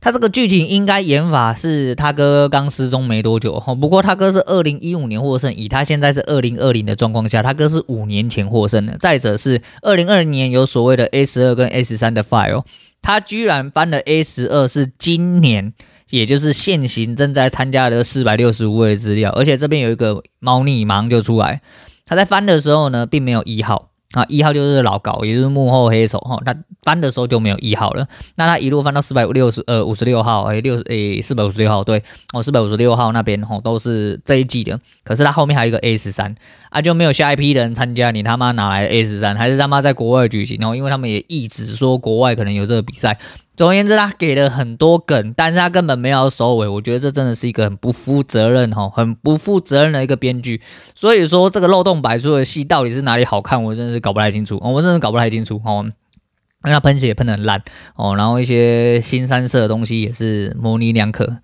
他这个剧情应该演法是他哥刚失踪没多久哈，不过他哥是二零一五年获胜，以他现在是二零二零的状况下，他哥是五年前获胜的。再者是二零二零年有所谓的 A 十二跟 A 十三的 file，他居然翻了 A 十二是今年。也就是现行正在参加的四百六十五位资料，而且这边有一个猫腻马上就出来。他在翻的时候呢，并没有一号啊，一号就是老高，也就是幕后黑手哈。他翻的时候就没有一号了。那他一路翻到四百六十呃五十六号，哎六哎四百五十六号，对哦四百五十六号那边哈都是这一季的。可是他后面还有一个 A 十三啊，就没有下一批人参加，你他妈哪来的 A 十三？还是他妈在国外举行哦？因为他们也一直说国外可能有这个比赛。总而言之，他给了很多梗，但是他根本没有收尾。我觉得这真的是一个很不负责任哈，很不负责任的一个编剧。所以说，这个漏洞百出的戏到底是哪里好看，我真的是搞不太清楚。我真的搞不太清楚哦，因为他喷血喷得很烂哦，然后一些新三色的东西也是模棱两可。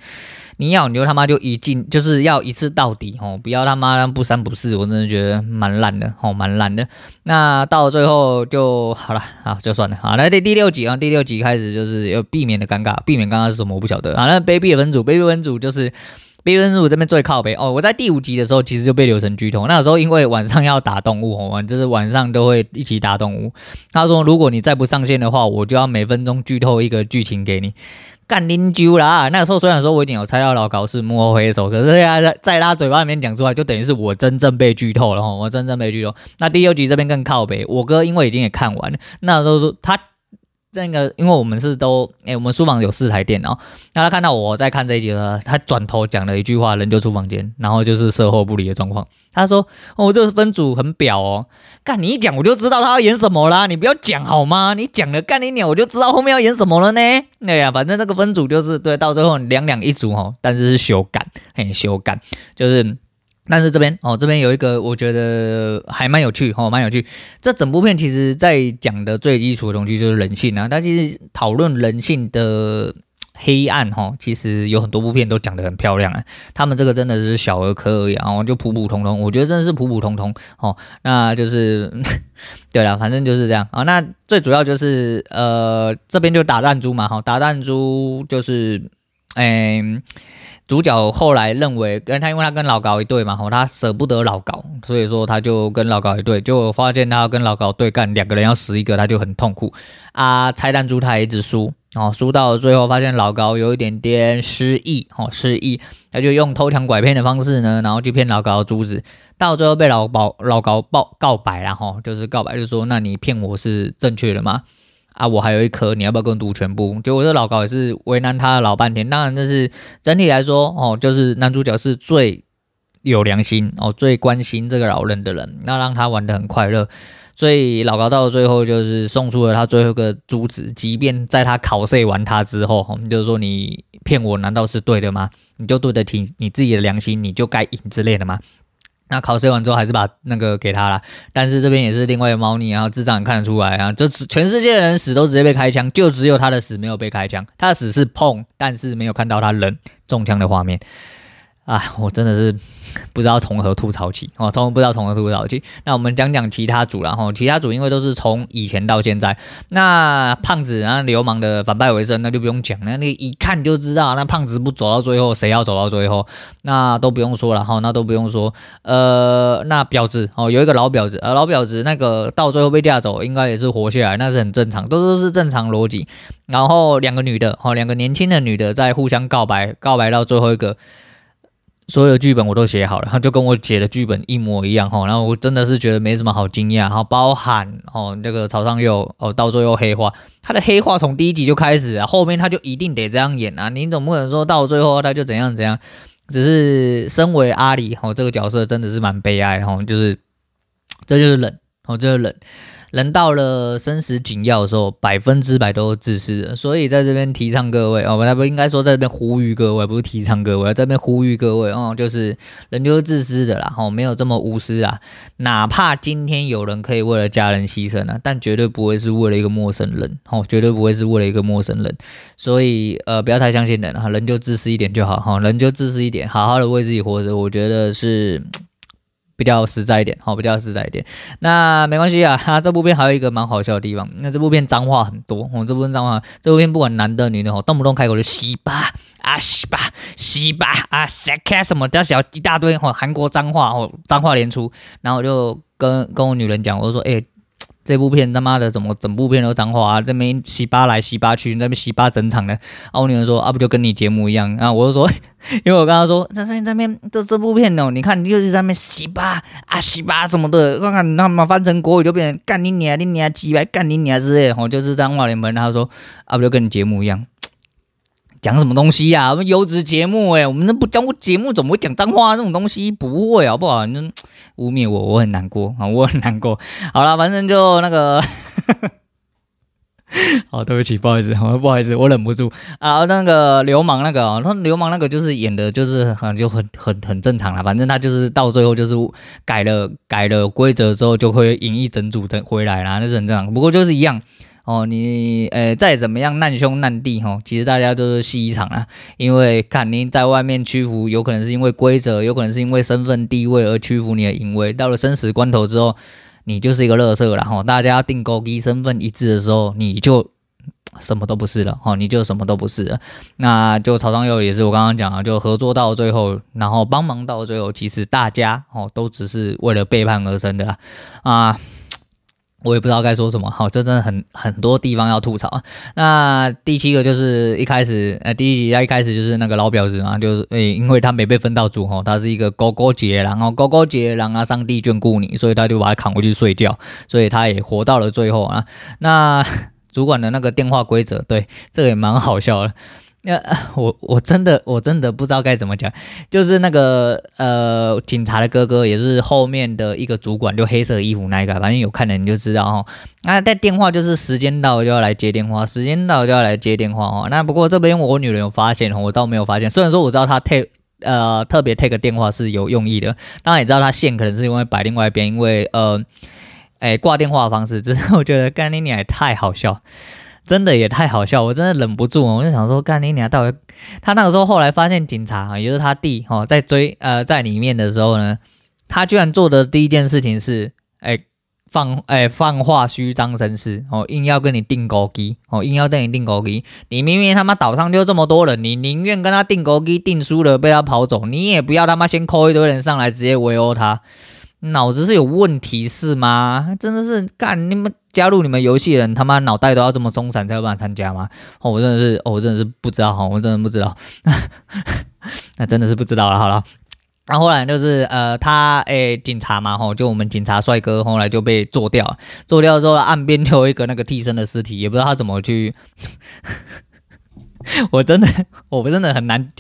你要你就他妈就一进就是要一次到底哦，不要他妈不三不四，我真的觉得蛮烂的哦，蛮烂的。那到最后就好了啊，就算了好，那第第六集啊，第六集开始就是要避免的尴尬，避免尴尬是什么我不晓得啊。那卑鄙的分组，卑鄙分组就是卑鄙分组这边最靠北哦。我在第五集的时候其实就被留成剧透，那个时候因为晚上要打动物哦，就是晚上都会一起打动物。他说如果你再不上线的话，我就要每分钟剧透一个剧情给你。干拎揪啦！那个时候虽然说我已经有猜到老高是幕后黑手，可是他在在他嘴巴里面讲出来，就等于是我真正被剧透了哈！我真正被剧透。那第六集这边更靠北，我哥因为已经也看完了，那时候说他。这个，因为我们是都，哎，我们书房有四台电脑，那他看到我在看这一集呢，他转头讲了一句话，人就出房间，然后就是售后不理的状况。他说：“哦，这个分组很婊哦，干你一讲我就知道他要演什么啦，你不要讲好吗？你讲了干你鸟，我就知道后面要演什么了呢。对呀，反正这个分组就是对，到最后两两一组哦，但是是修改，很修改，就是。”但是这边哦，这边有一个我觉得还蛮有趣哦，蛮有趣。这整部片其实在讲的最基础的东西就是人性啊。但其实讨论人性的黑暗哈，其实有很多部片都讲得很漂亮啊。他们这个真的是小儿科而已啊，就普普通通。我觉得真的是普普通通哦。那就是 (laughs) 对了，反正就是这样啊。那最主要就是呃，这边就打弹珠嘛，哈，打弹珠就是嗯。主角后来认为，跟他因为他跟老高一队嘛，吼，他舍不得老高，所以说他就跟老高一队，就发现他要跟老高对干，两个人要死一个，他就很痛苦啊。拆弹珠他一直输，哦，输到最后发现老高有一点点失忆，哦，失忆，他就用偷抢拐骗的方式呢，然后去骗老高的珠子，到最后被老高老高报告白了，吼，就是告白，就说，那你骗我是正确的吗？啊，我还有一颗，你要不要跟我赌全部？结果这老高也是为难他老半天。当然，这是整体来说哦，就是男主角是最有良心哦，最关心这个老人的人，那让他玩得很快乐。所以老高到了最后就是送出了他最后一个珠子，即便在他考试完他之后，就是说你骗我难道是对的吗？你就对得起你自己的良心，你就该赢之类的吗？那考试完之后还是把那个给他了，但是这边也是另外的猫腻，然后智障也看得出来啊，就全世界的人死都直接被开枪，就只有他的死没有被开枪，他的死是碰，但是没有看到他人中枪的画面。啊，我真的是不知道从何吐槽起哦，从不知道从何吐槽起。那我们讲讲其他组，然后其他组因为都是从以前到现在，那胖子然后流氓的反败为胜，那就不用讲了，那那一看就知道，那胖子不走到最后，谁要走到最后？那都不用说了哈，那都不用说。呃，那婊子哦，有一个老婊子，呃，老婊子那个到最后被架走，应该也是活下来，那是很正常，都都是正常逻辑。然后两个女的哦，两个年轻的女的在互相告白，告白到最后一个。所有剧本我都写好了，他就跟我写的剧本一模一样哈，然后我真的是觉得没什么好惊讶哈，包含哦那个曹尚佑哦到最后黑化，他的黑化从第一集就开始啊，后面他就一定得这样演啊，你总不能说到最后他就怎样怎样，只是身为阿里哦这个角色真的是蛮悲哀哈，就是这就是冷哦，这就是冷。人到了生死紧要的时候，百分之百都自私的。所以在这边提倡各位哦，我不应该说在这边呼吁各位，不是提倡各位，在这边呼吁各位哦，就是人就是自私的啦，哦，没有这么无私啊。哪怕今天有人可以为了家人牺牲啊，但绝对不会是为了一个陌生人，哦，绝对不会是为了一个陌生人。所以呃，不要太相信人啊，人就自私一点就好哈，人就自私一点，好好的为自己活着，我觉得是。比较实在一点，好，比较实在一点。那没关系啊，哈 (laughs) 这部片还有一个蛮好笑的地方。那这部片脏话很多，哦，这部片脏话，这部片不管男的女的，哦，动不动开口就西巴啊西巴西巴啊塞开什么，叫小一大堆，哦，韩国脏话，哦，脏话连出。然后我就跟跟我女人讲，我说，哎、这部片他妈的怎么整部片都脏话啊？这边洗吧来洗吧去，那边洗吧整场的。啊，我女儿说啊，不就跟你节目一样啊？我就说，因为我刚刚说这边这边这这部片哦，你看你就是在那边洗吧啊洗吧什么的，看看他妈翻成国语就变成干你娘你娘鸡巴干你娘之类的，我就是脏话连喷。他说啊，不就跟你节目一样。(laughs) 讲什么东西呀、啊？我们优质节目哎，我们那不讲我节目怎么会讲脏话这种东西？不会好不好？你污蔑我，我很难过啊，我很难过。(laughs) 好了，反正就那个，(laughs) 好，对不起，不好意思，不好意思，我忍不住啊。那个流氓那个，他流氓那个就是演的，就是很就很很很正常了。反正他就是到最后就是改了改了规则之后，就会赢一整组的回来啦，那是很正常。不过就是一样。哦，你呃再怎么样难兄难弟哈，其实大家都是戏一场啊。因为看你在外面屈服，有可能是因为规则，有可能是因为身份地位而屈服你的淫威。到了生死关头之后，你就是一个垃圾了哈。大家定勾机身份一致的时候，你就什么都不是了哈，你就什么都不是了。那就曹尚佑也是我刚刚讲啊，就合作到最后，然后帮忙到最后，其实大家哦都只是为了背叛而生的啦啊。我也不知道该说什么，好，这真的很很多地方要吐槽。那第七个就是一开始，呃，第一集他一开始就是那个老婊子嘛，就是诶、欸，因为他没被分到组吼，他是一个高高杰，然后高高杰，然后上帝眷顾你，所以他就把他扛回去睡觉，所以他也活到了最后啊。那 (laughs) 主管的那个电话规则，对，这个也蛮好笑的。那、(laughs) 我我真的我真的不知道该怎么讲，就是那个呃警察的哥哥也是后面的一个主管，就黑色衣服那一个，反正有看的你就知道哈。那带电话就是时间到就要来接电话，时间到就要来接电话哦。那不过这边我女人有发现，我倒没有发现。虽然说我知道他 take 呃特别 take 电话是有用意的，当然也知道他线可能是因为摆另外一边，因为呃哎挂电话的方式，只是我觉得干你你还太好笑。真的也太好笑，我真的忍不住，我就想说，干你娘！到底他那个时候后来发现警察，也就是他弟哦，在追呃在里面的时候呢，他居然做的第一件事情是，哎放哎放话虚张声势哦，硬要跟你订孤机哦，硬要跟你订孤机。你明明他妈岛上就这么多人，你宁愿跟他订孤机订输了被他跑走，你也不要他妈先扣一堆人上来直接围殴他。脑子是有问题是吗？真的是干你们加入你们游戏的人，他妈脑袋都要这么松散才有办法参加吗？哦，我真的是，哦，我真的是不知道哈，我真的不知道，(laughs) 那真的是不知道了。好了，然后后来就是呃，他诶、警察嘛，吼，就我们警察帅哥后来就被做掉，做掉之后岸边就有一个那个替身的尸体，也不知道他怎么去。(laughs) 我真的，我真的很难，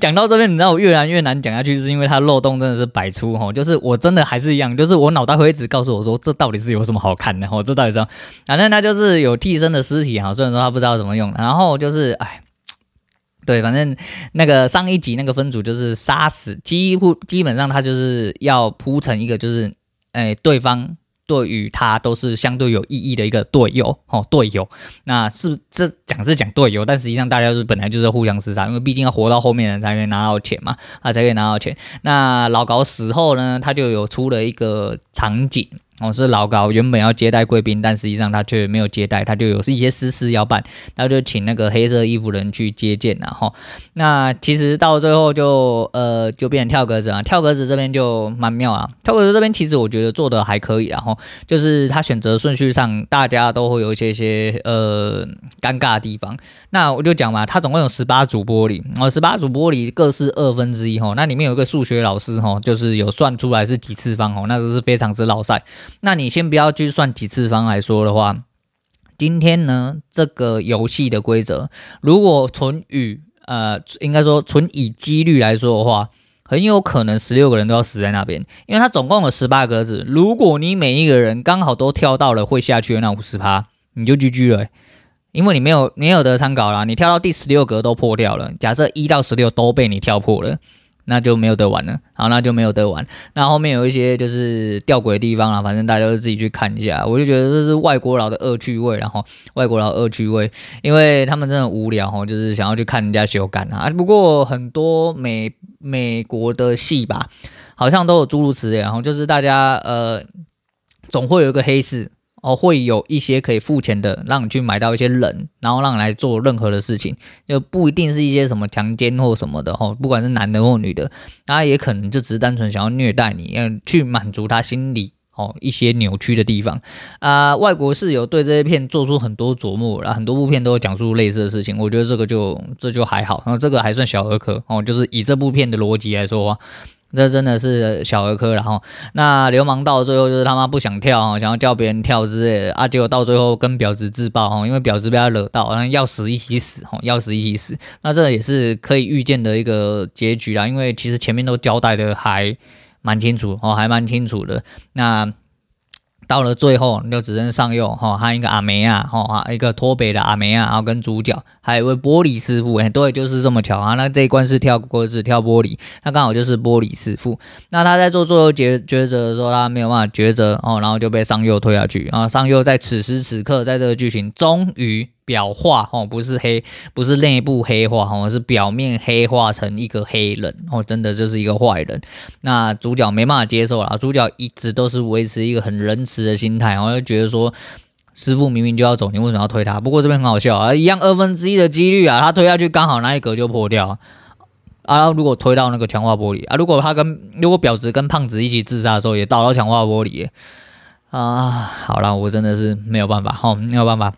讲到这边，你知道我越来越难讲下去，就是因为它漏洞真的是百出哈，就是我真的还是一样，就是我脑袋会一直告诉我说，这到底是有什么好看的？我这到底是，反正他就是有替身的尸体哈，虽然说他不知道怎么用，然后就是哎，对，反正那个上一集那个分组就是杀死，几乎基本上他就是要铺成一个就是哎对方。对于他都是相对有意义的一个队友，哦，队友，那是这讲是讲队友，但实际上大家是本来就是互相厮杀，因为毕竟要活到后面人才可以拿到钱嘛，啊，才可以拿到钱。那老高死后呢，他就有出了一个场景。哦，是老高原本要接待贵宾，但实际上他却没有接待，他就有一些私事要办，他就请那个黑色衣服人去接见，然后那其实到最后就呃就变成跳格子啊，跳格子这边就蛮妙啊，跳格子这边其实我觉得做的还可以，然后就是他选择顺序上大家都会有一些些呃尴尬的地方，那我就讲嘛，他总共有十八组玻璃，哦，十八组玻璃各是二分之一哈，那里面有一个数学老师哈，就是有算出来是几次方哦，那个是非常之老赛。那你先不要去算几次方来说的话，今天呢，这个游戏的规则，如果纯以呃，应该说纯以几率来说的话，很有可能十六个人都要死在那边，因为它总共有十八格子。如果你每一个人刚好都跳到了会下去的那五十趴，你就 GG 了，因为你没有没有得参考啦。你跳到第十六格都破掉了，假设一到十六都被你跳破了。那就没有得玩了，好，那就没有得玩。那后面有一些就是吊诡的地方啊，反正大家都自己去看一下。我就觉得这是外国佬的恶趣味，然后外国佬恶趣味，因为他们真的无聊哦，就是想要去看人家修改啊。不过很多美美国的戏吧，好像都有诸如此类，然后就是大家呃，总会有一个黑市。哦，会有一些可以付钱的，让你去买到一些人，然后让你来做任何的事情，就不一定是一些什么强奸或什么的哦，不管是男的或女的，他也可能就只是单纯想要虐待你，要去满足他心里哦一些扭曲的地方啊。外国是有对这些片做出很多琢磨，然后很多部片都有讲述类似的事情，我觉得这个就这就还好，然后这个还算小儿科哦，就是以这部片的逻辑来说。这真的是小儿科，然后那流氓到最后就是他妈不想跳，想要叫别人跳之类的啊，结果到最后跟婊子自爆哈，因为婊子被他惹到，然后要死一起死哈，要死一起死，那这也是可以预见的一个结局啦，因为其实前面都交代的还蛮清楚哦，还蛮清楚的那。到了最后，就只剩上右哈，还有一个阿梅亚哈，一个托北的阿梅亚，然后跟主角还有一位玻璃师傅，哎，对，就是这么巧啊。那这一关是跳格子跳玻璃，那刚好就是玻璃师傅。那他在做最后抉抉择的时候，他没有办法抉择哦，然后就被上右推下去。啊上右在此时此刻，在这个剧情终于。表化哦，不是黑，不是内部黑化哦，是表面黑化成一个黑人哦，真的就是一个坏人。那主角没办法接受啦，主角一直都是维持一个很仁慈的心态，然后就觉得说师傅明明就要走，你为什么要推他？不过这边很好笑啊，一样二分之一的几率啊，他推下去刚好那一格就破掉啊。如果推到那个强化玻璃啊，如果他跟如果婊子跟胖子一起自杀的时候也倒到强化玻璃啊，好了，我真的是没有办法哦，没有办法。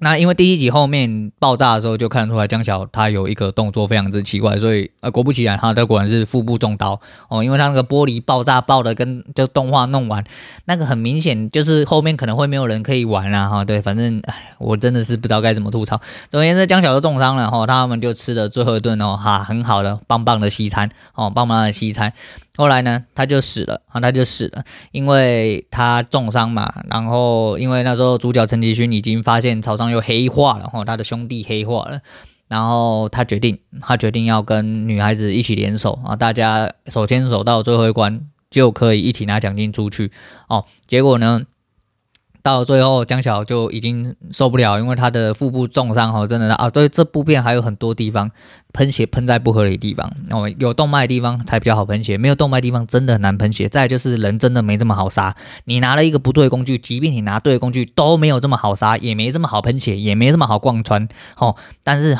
那因为第一集后面爆炸的时候就看出来江小他有一个动作非常之奇怪，所以呃果不其然，他的果然是腹部中刀哦，因为他那个玻璃爆炸爆的跟就动画弄完那个很明显就是后面可能会没有人可以玩了哈，对，反正唉我真的是不知道该怎么吐槽。总而言之，江小都重伤了哈，他们就吃了最后一顿哦哈很好的棒棒的西餐哦棒棒的西餐。后来呢，他就死了啊，他就死了，因为他重伤嘛。然后，因为那时候主角陈吉勋已经发现曹商又黑化了，然后，他的兄弟黑化了。然后他决定，他决定要跟女孩子一起联手啊，大家手牵手到最后一关就可以一起拿奖金出去哦。结果呢？到最后，江晓就已经受不了，因为他的腹部重伤哈，真的啊，对，这部片还有很多地方喷血喷在不合理的地方哦，有动脉的地方才比较好喷血，没有动脉地方真的很难喷血。再就是人真的没这么好杀，你拿了一个不对的工具，即便你拿对的工具都没有这么好杀，也没这么好喷血，也没这么好贯穿哦，但是。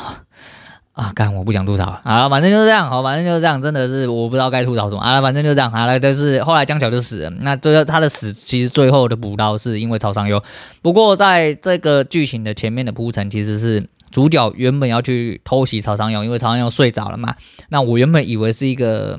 啊，干！我不想吐槽了。好了，反正就是这样。好，反正就是这样。真的是我不知道该吐槽什么。好了，反正就这样。好了，但是后来江桥就死了。那最后他的死，其实最后的补刀是因为曹尚佑。不过在这个剧情的前面的铺陈，其实是主角原本要去偷袭曹尚佑，因为曹尚佑睡着了嘛。那我原本以为是一个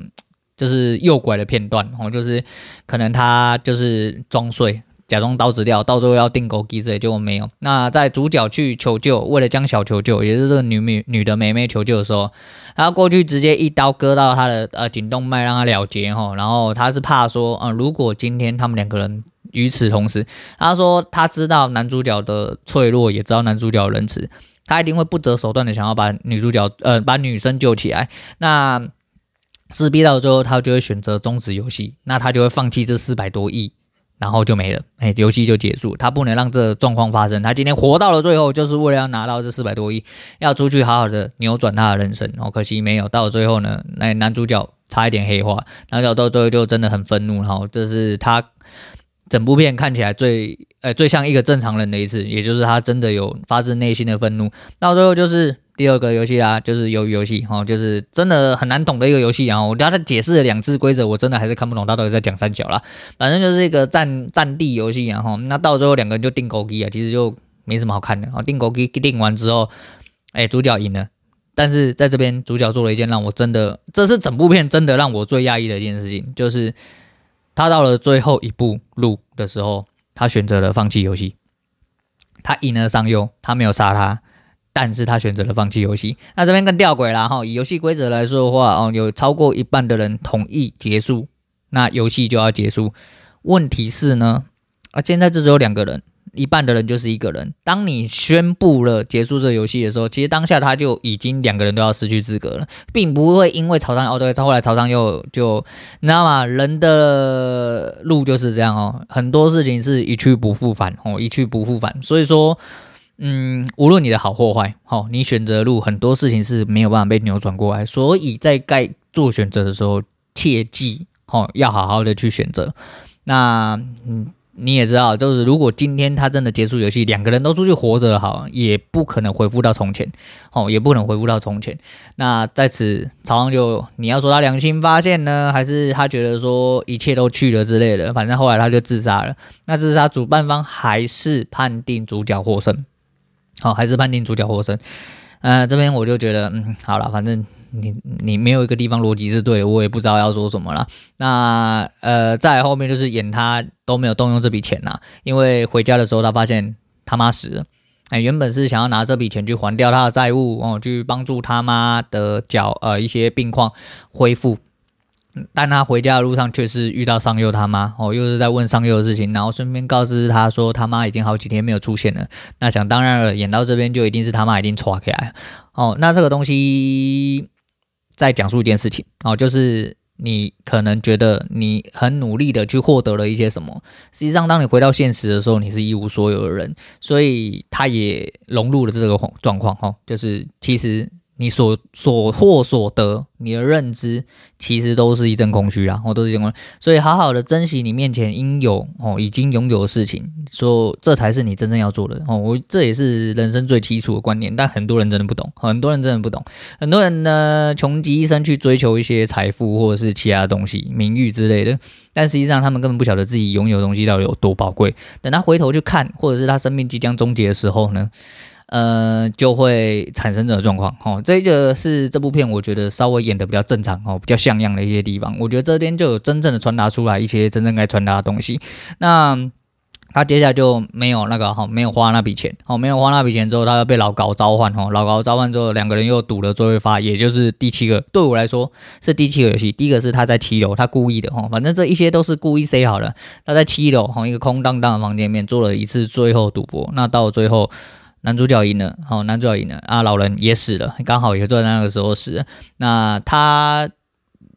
就是诱拐的片段，哦，就是可能他就是装睡。假装刀子掉，到最后要钉孤枝，结果没有。那在主角去求救，为了江小求救，也就是这个女女女的妹妹求救的时候，他过去直接一刀割到他的呃颈动脉，让他了结哈。然后他是怕说，嗯、如果今天他们两个人与此同时，他说他知道男主角的脆弱，也知道男主角仁慈，他一定会不择手段的想要把女主角呃把女生救起来。那势必到最后，他就会选择终止游戏，那他就会放弃这四百多亿。然后就没了，哎，游戏就结束。他不能让这状况发生。他今天活到了最后，就是为了要拿到这四百多亿，要出去好好的扭转他的人生。哦，可惜没有。到了最后呢，那男主角差一点黑化，男主角到最后就真的很愤怒。然后这是他整部片看起来最，呃，最像一个正常人的一次，也就是他真的有发自内心的愤怒。到最后就是。第二个游戏啦，就是鱿鱼游戏哈，就是真的很难懂的一个游戏啊。我刚才解释了两次规则，我真的还是看不懂他到底在讲三角啦。反正就是一个战战地游戏啊哈。那到最后两个人就钉孤枝啊，其实就没什么好看的啊。钉孤枝钉完之后，哎，主角赢了。但是在这边，主角做了一件让我真的，这是整部片真的让我最讶异的一件事情，就是他到了最后一步路的时候，他选择了放弃游戏。他赢了上右，他没有杀他。但是他选择了放弃游戏。那这边更吊诡啦哈，以游戏规则来说的话哦，有超过一半的人同意结束，那游戏就要结束。问题是呢，啊，现在这只有两个人。一半的人就是一个人。当你宣布了结束这游戏的时候，其实当下他就已经两个人都要失去资格了，并不会因为曹商哦，对，后来曹商又就你知道吗？人的路就是这样哦，很多事情是一去不复返哦，一去不复返。所以说，嗯，无论你的好或坏，哦，你选择的路很多事情是没有办法被扭转过来。所以在该做选择的时候，切记哦，要好好的去选择。那嗯。你也知道，就是如果今天他真的结束游戏，两个人都出去活着了，好，也不可能恢复到从前，哦，也不可能恢复到从前。那在此，曹商就你要说他良心发现呢，还是他觉得说一切都去了之类的，反正后来他就自杀了。那自杀主办方还是判定主角获胜，好，还是判定主角获胜。呃，这边我就觉得，嗯，好了，反正。你你没有一个地方逻辑是对的，我也不知道要说什么了。那呃，在后面就是演他都没有动用这笔钱呐，因为回家的时候他发现他妈死了。哎，原本是想要拿这笔钱去还掉他的债务哦，去帮助他妈的脚呃一些病况恢复。但他回家的路上却是遇到上佑他妈哦，又是在问上佑的事情，然后顺便告知他说他妈已经好几天没有出现了。那想当然了，演到这边就一定是他妈已经抓起来哦。那这个东西。再讲述一件事情哦，就是你可能觉得你很努力的去获得了一些什么，实际上当你回到现实的时候，你是一无所有的人，所以他也融入了这个状况哈，就是其实。你所所获所得，你的认知其实都是一阵空虚啦，哦，都是一阵空。所以好好的珍惜你面前应有哦，已经拥有的事情，说这才是你真正要做的哦。我这也是人生最基础的观念，但很多人真的不懂，很多人真的不懂。很多人呢，穷极一生去追求一些财富或者是其他东西、名誉之类的，但实际上他们根本不晓得自己拥有的东西到底有多宝贵。等他回头去看，或者是他生命即将终结的时候呢，呃，就会产生这个状况，哦，这个是这部片我觉得稍微演得比较正常，哦，比较像样的一些地方，我觉得这边就有真正的传达出来一些真正该传达的东西。那他接下来就没有那个，哈，没有花那笔钱，哦，没有花那笔钱之后，他又被老高召唤，哈，老高召唤之后，两个人又赌了最后一发，也就是第七个，对我来说是第七个游戏。第一个是他在七楼，他故意的，哈，反正这一些都是故意塞好的。他在七楼，哈，一个空荡荡的房间里面做了一次最后赌博，那到最后。男主角赢了，好，男主角赢了啊，老人也死了，刚好也就在那个时候死了。那他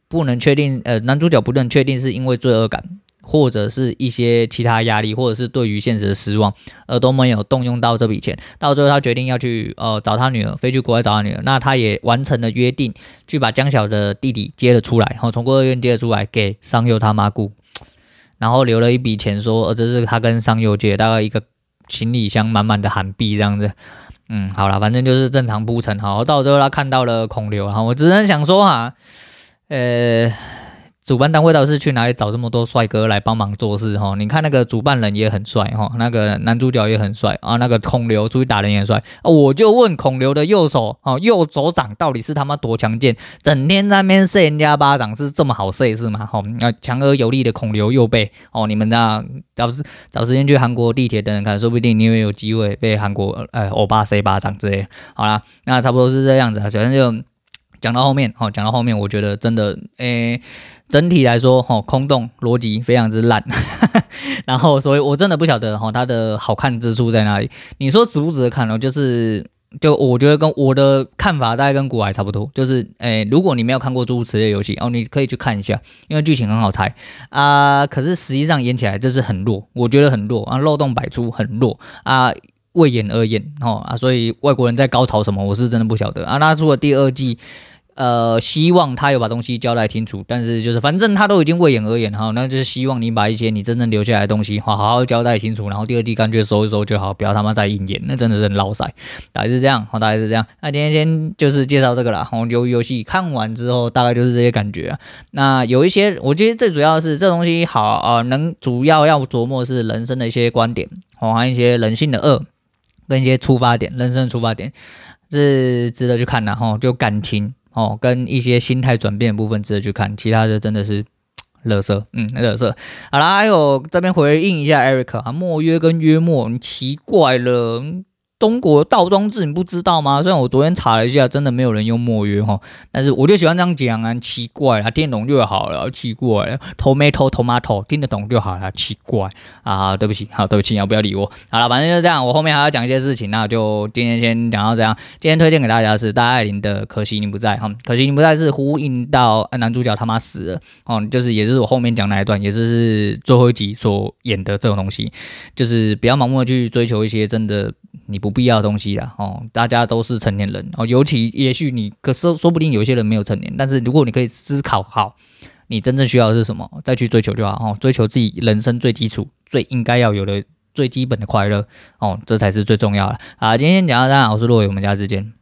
不能确定，呃，男主角不能确定是因为罪恶感，或者是一些其他压力，或者是对于现实的失望，而都没有动用到这笔钱。到最后，他决定要去呃找他女儿，飞去国外找他女儿。那他也完成了约定，去把江小的弟弟接了出来，然后，从孤儿院接了出来，给上佑他妈雇，然后留了一笔钱，说，呃，这是他跟上佑借大概一个。行李箱满满的韩币这样子，嗯，好了，反正就是正常铺陈，好，到最后他看到了孔刘，然后我只能想说哈，呃。主办单位倒是去哪里找这么多帅哥来帮忙做事哈？你看那个主办人也很帅哈，那个男主角也很帅啊，那个孔刘出去打人也帅啊。我就问孔刘的右手哦，右手掌到底是他妈多强健？整天在那边扇人家巴掌是这么好扇是吗？好，那强而有力的孔刘右背哦，你们那找时找时间去韩国地铁等等看，说不定你也有机会被韩国呃欧巴扇巴掌之类。好啦，那差不多是这样子，反正就讲到后面哦，讲到后面，我觉得真的诶。整体来说，哈，空洞逻辑非常之烂，(laughs) 然后，所以我真的不晓得哈，它的好看之处在哪里？你说值不值得看呢？就是，就我觉得跟我的看法大概跟古海差不多，就是，诶，如果你没有看过诸如此类游戏哦，你可以去看一下，因为剧情很好猜啊，可是实际上演起来就是很弱，我觉得很弱啊，漏洞百出，很弱啊，为演而演哦啊，所以外国人在高潮什么，我是真的不晓得啊。那出了第二季。呃，希望他有把东西交代清楚，但是就是反正他都已经为演而演哈，那就是希望你把一些你真正留下来的东西好好交代清楚，然后第二季干脆收一收就好，不要他妈再硬演，那真的是很落赛。大概是这样，好，大概是这样。那今天先就是介绍这个啦，好，游游戏看完之后大概就是这些感觉。那有一些，我觉得最主要是这东西好啊，能主要要琢磨是人生的一些观点，好，还有一些人性的恶跟一些出发点，人生的出发点是值得去看的哈，就感情。哦，跟一些心态转变的部分值得去看，其他的真的是，乐色，嗯，乐色。好啦，还有这边回应一下 Eric 啊，莫约跟约莫，奇怪了，中国倒装字，你不知道吗？虽然我昨天查了一下，真的没有人用墨约哈，但是我就喜欢这样讲啊，奇怪啊，听懂就好了，奇怪，tomato tomato 听得懂就好了，奇怪啊，对不起，好，对不起啊，不要理我。好了，反正就是这样，我后面还要讲一些事情，那就今天先讲到这样。今天推荐给大家是大爱玲的《可惜你不在》哈，可惜你不在是呼应到男主角他妈死了哦，就是也是我后面讲那一段，也就是最后一集所演的这种东西，就是不要盲目的去追求一些真的你不必要的东西啦哦，大家都是成年人哦，尤其也许你可说说不定有些人没有成年，但是如果你可以思考好你真正需要的是什么，再去追求就好哦，追求自己人生最基础、最应该要有的最基本的快乐哦，这才是最重要的啊！今天讲到这，我是洛伟，我们下次见。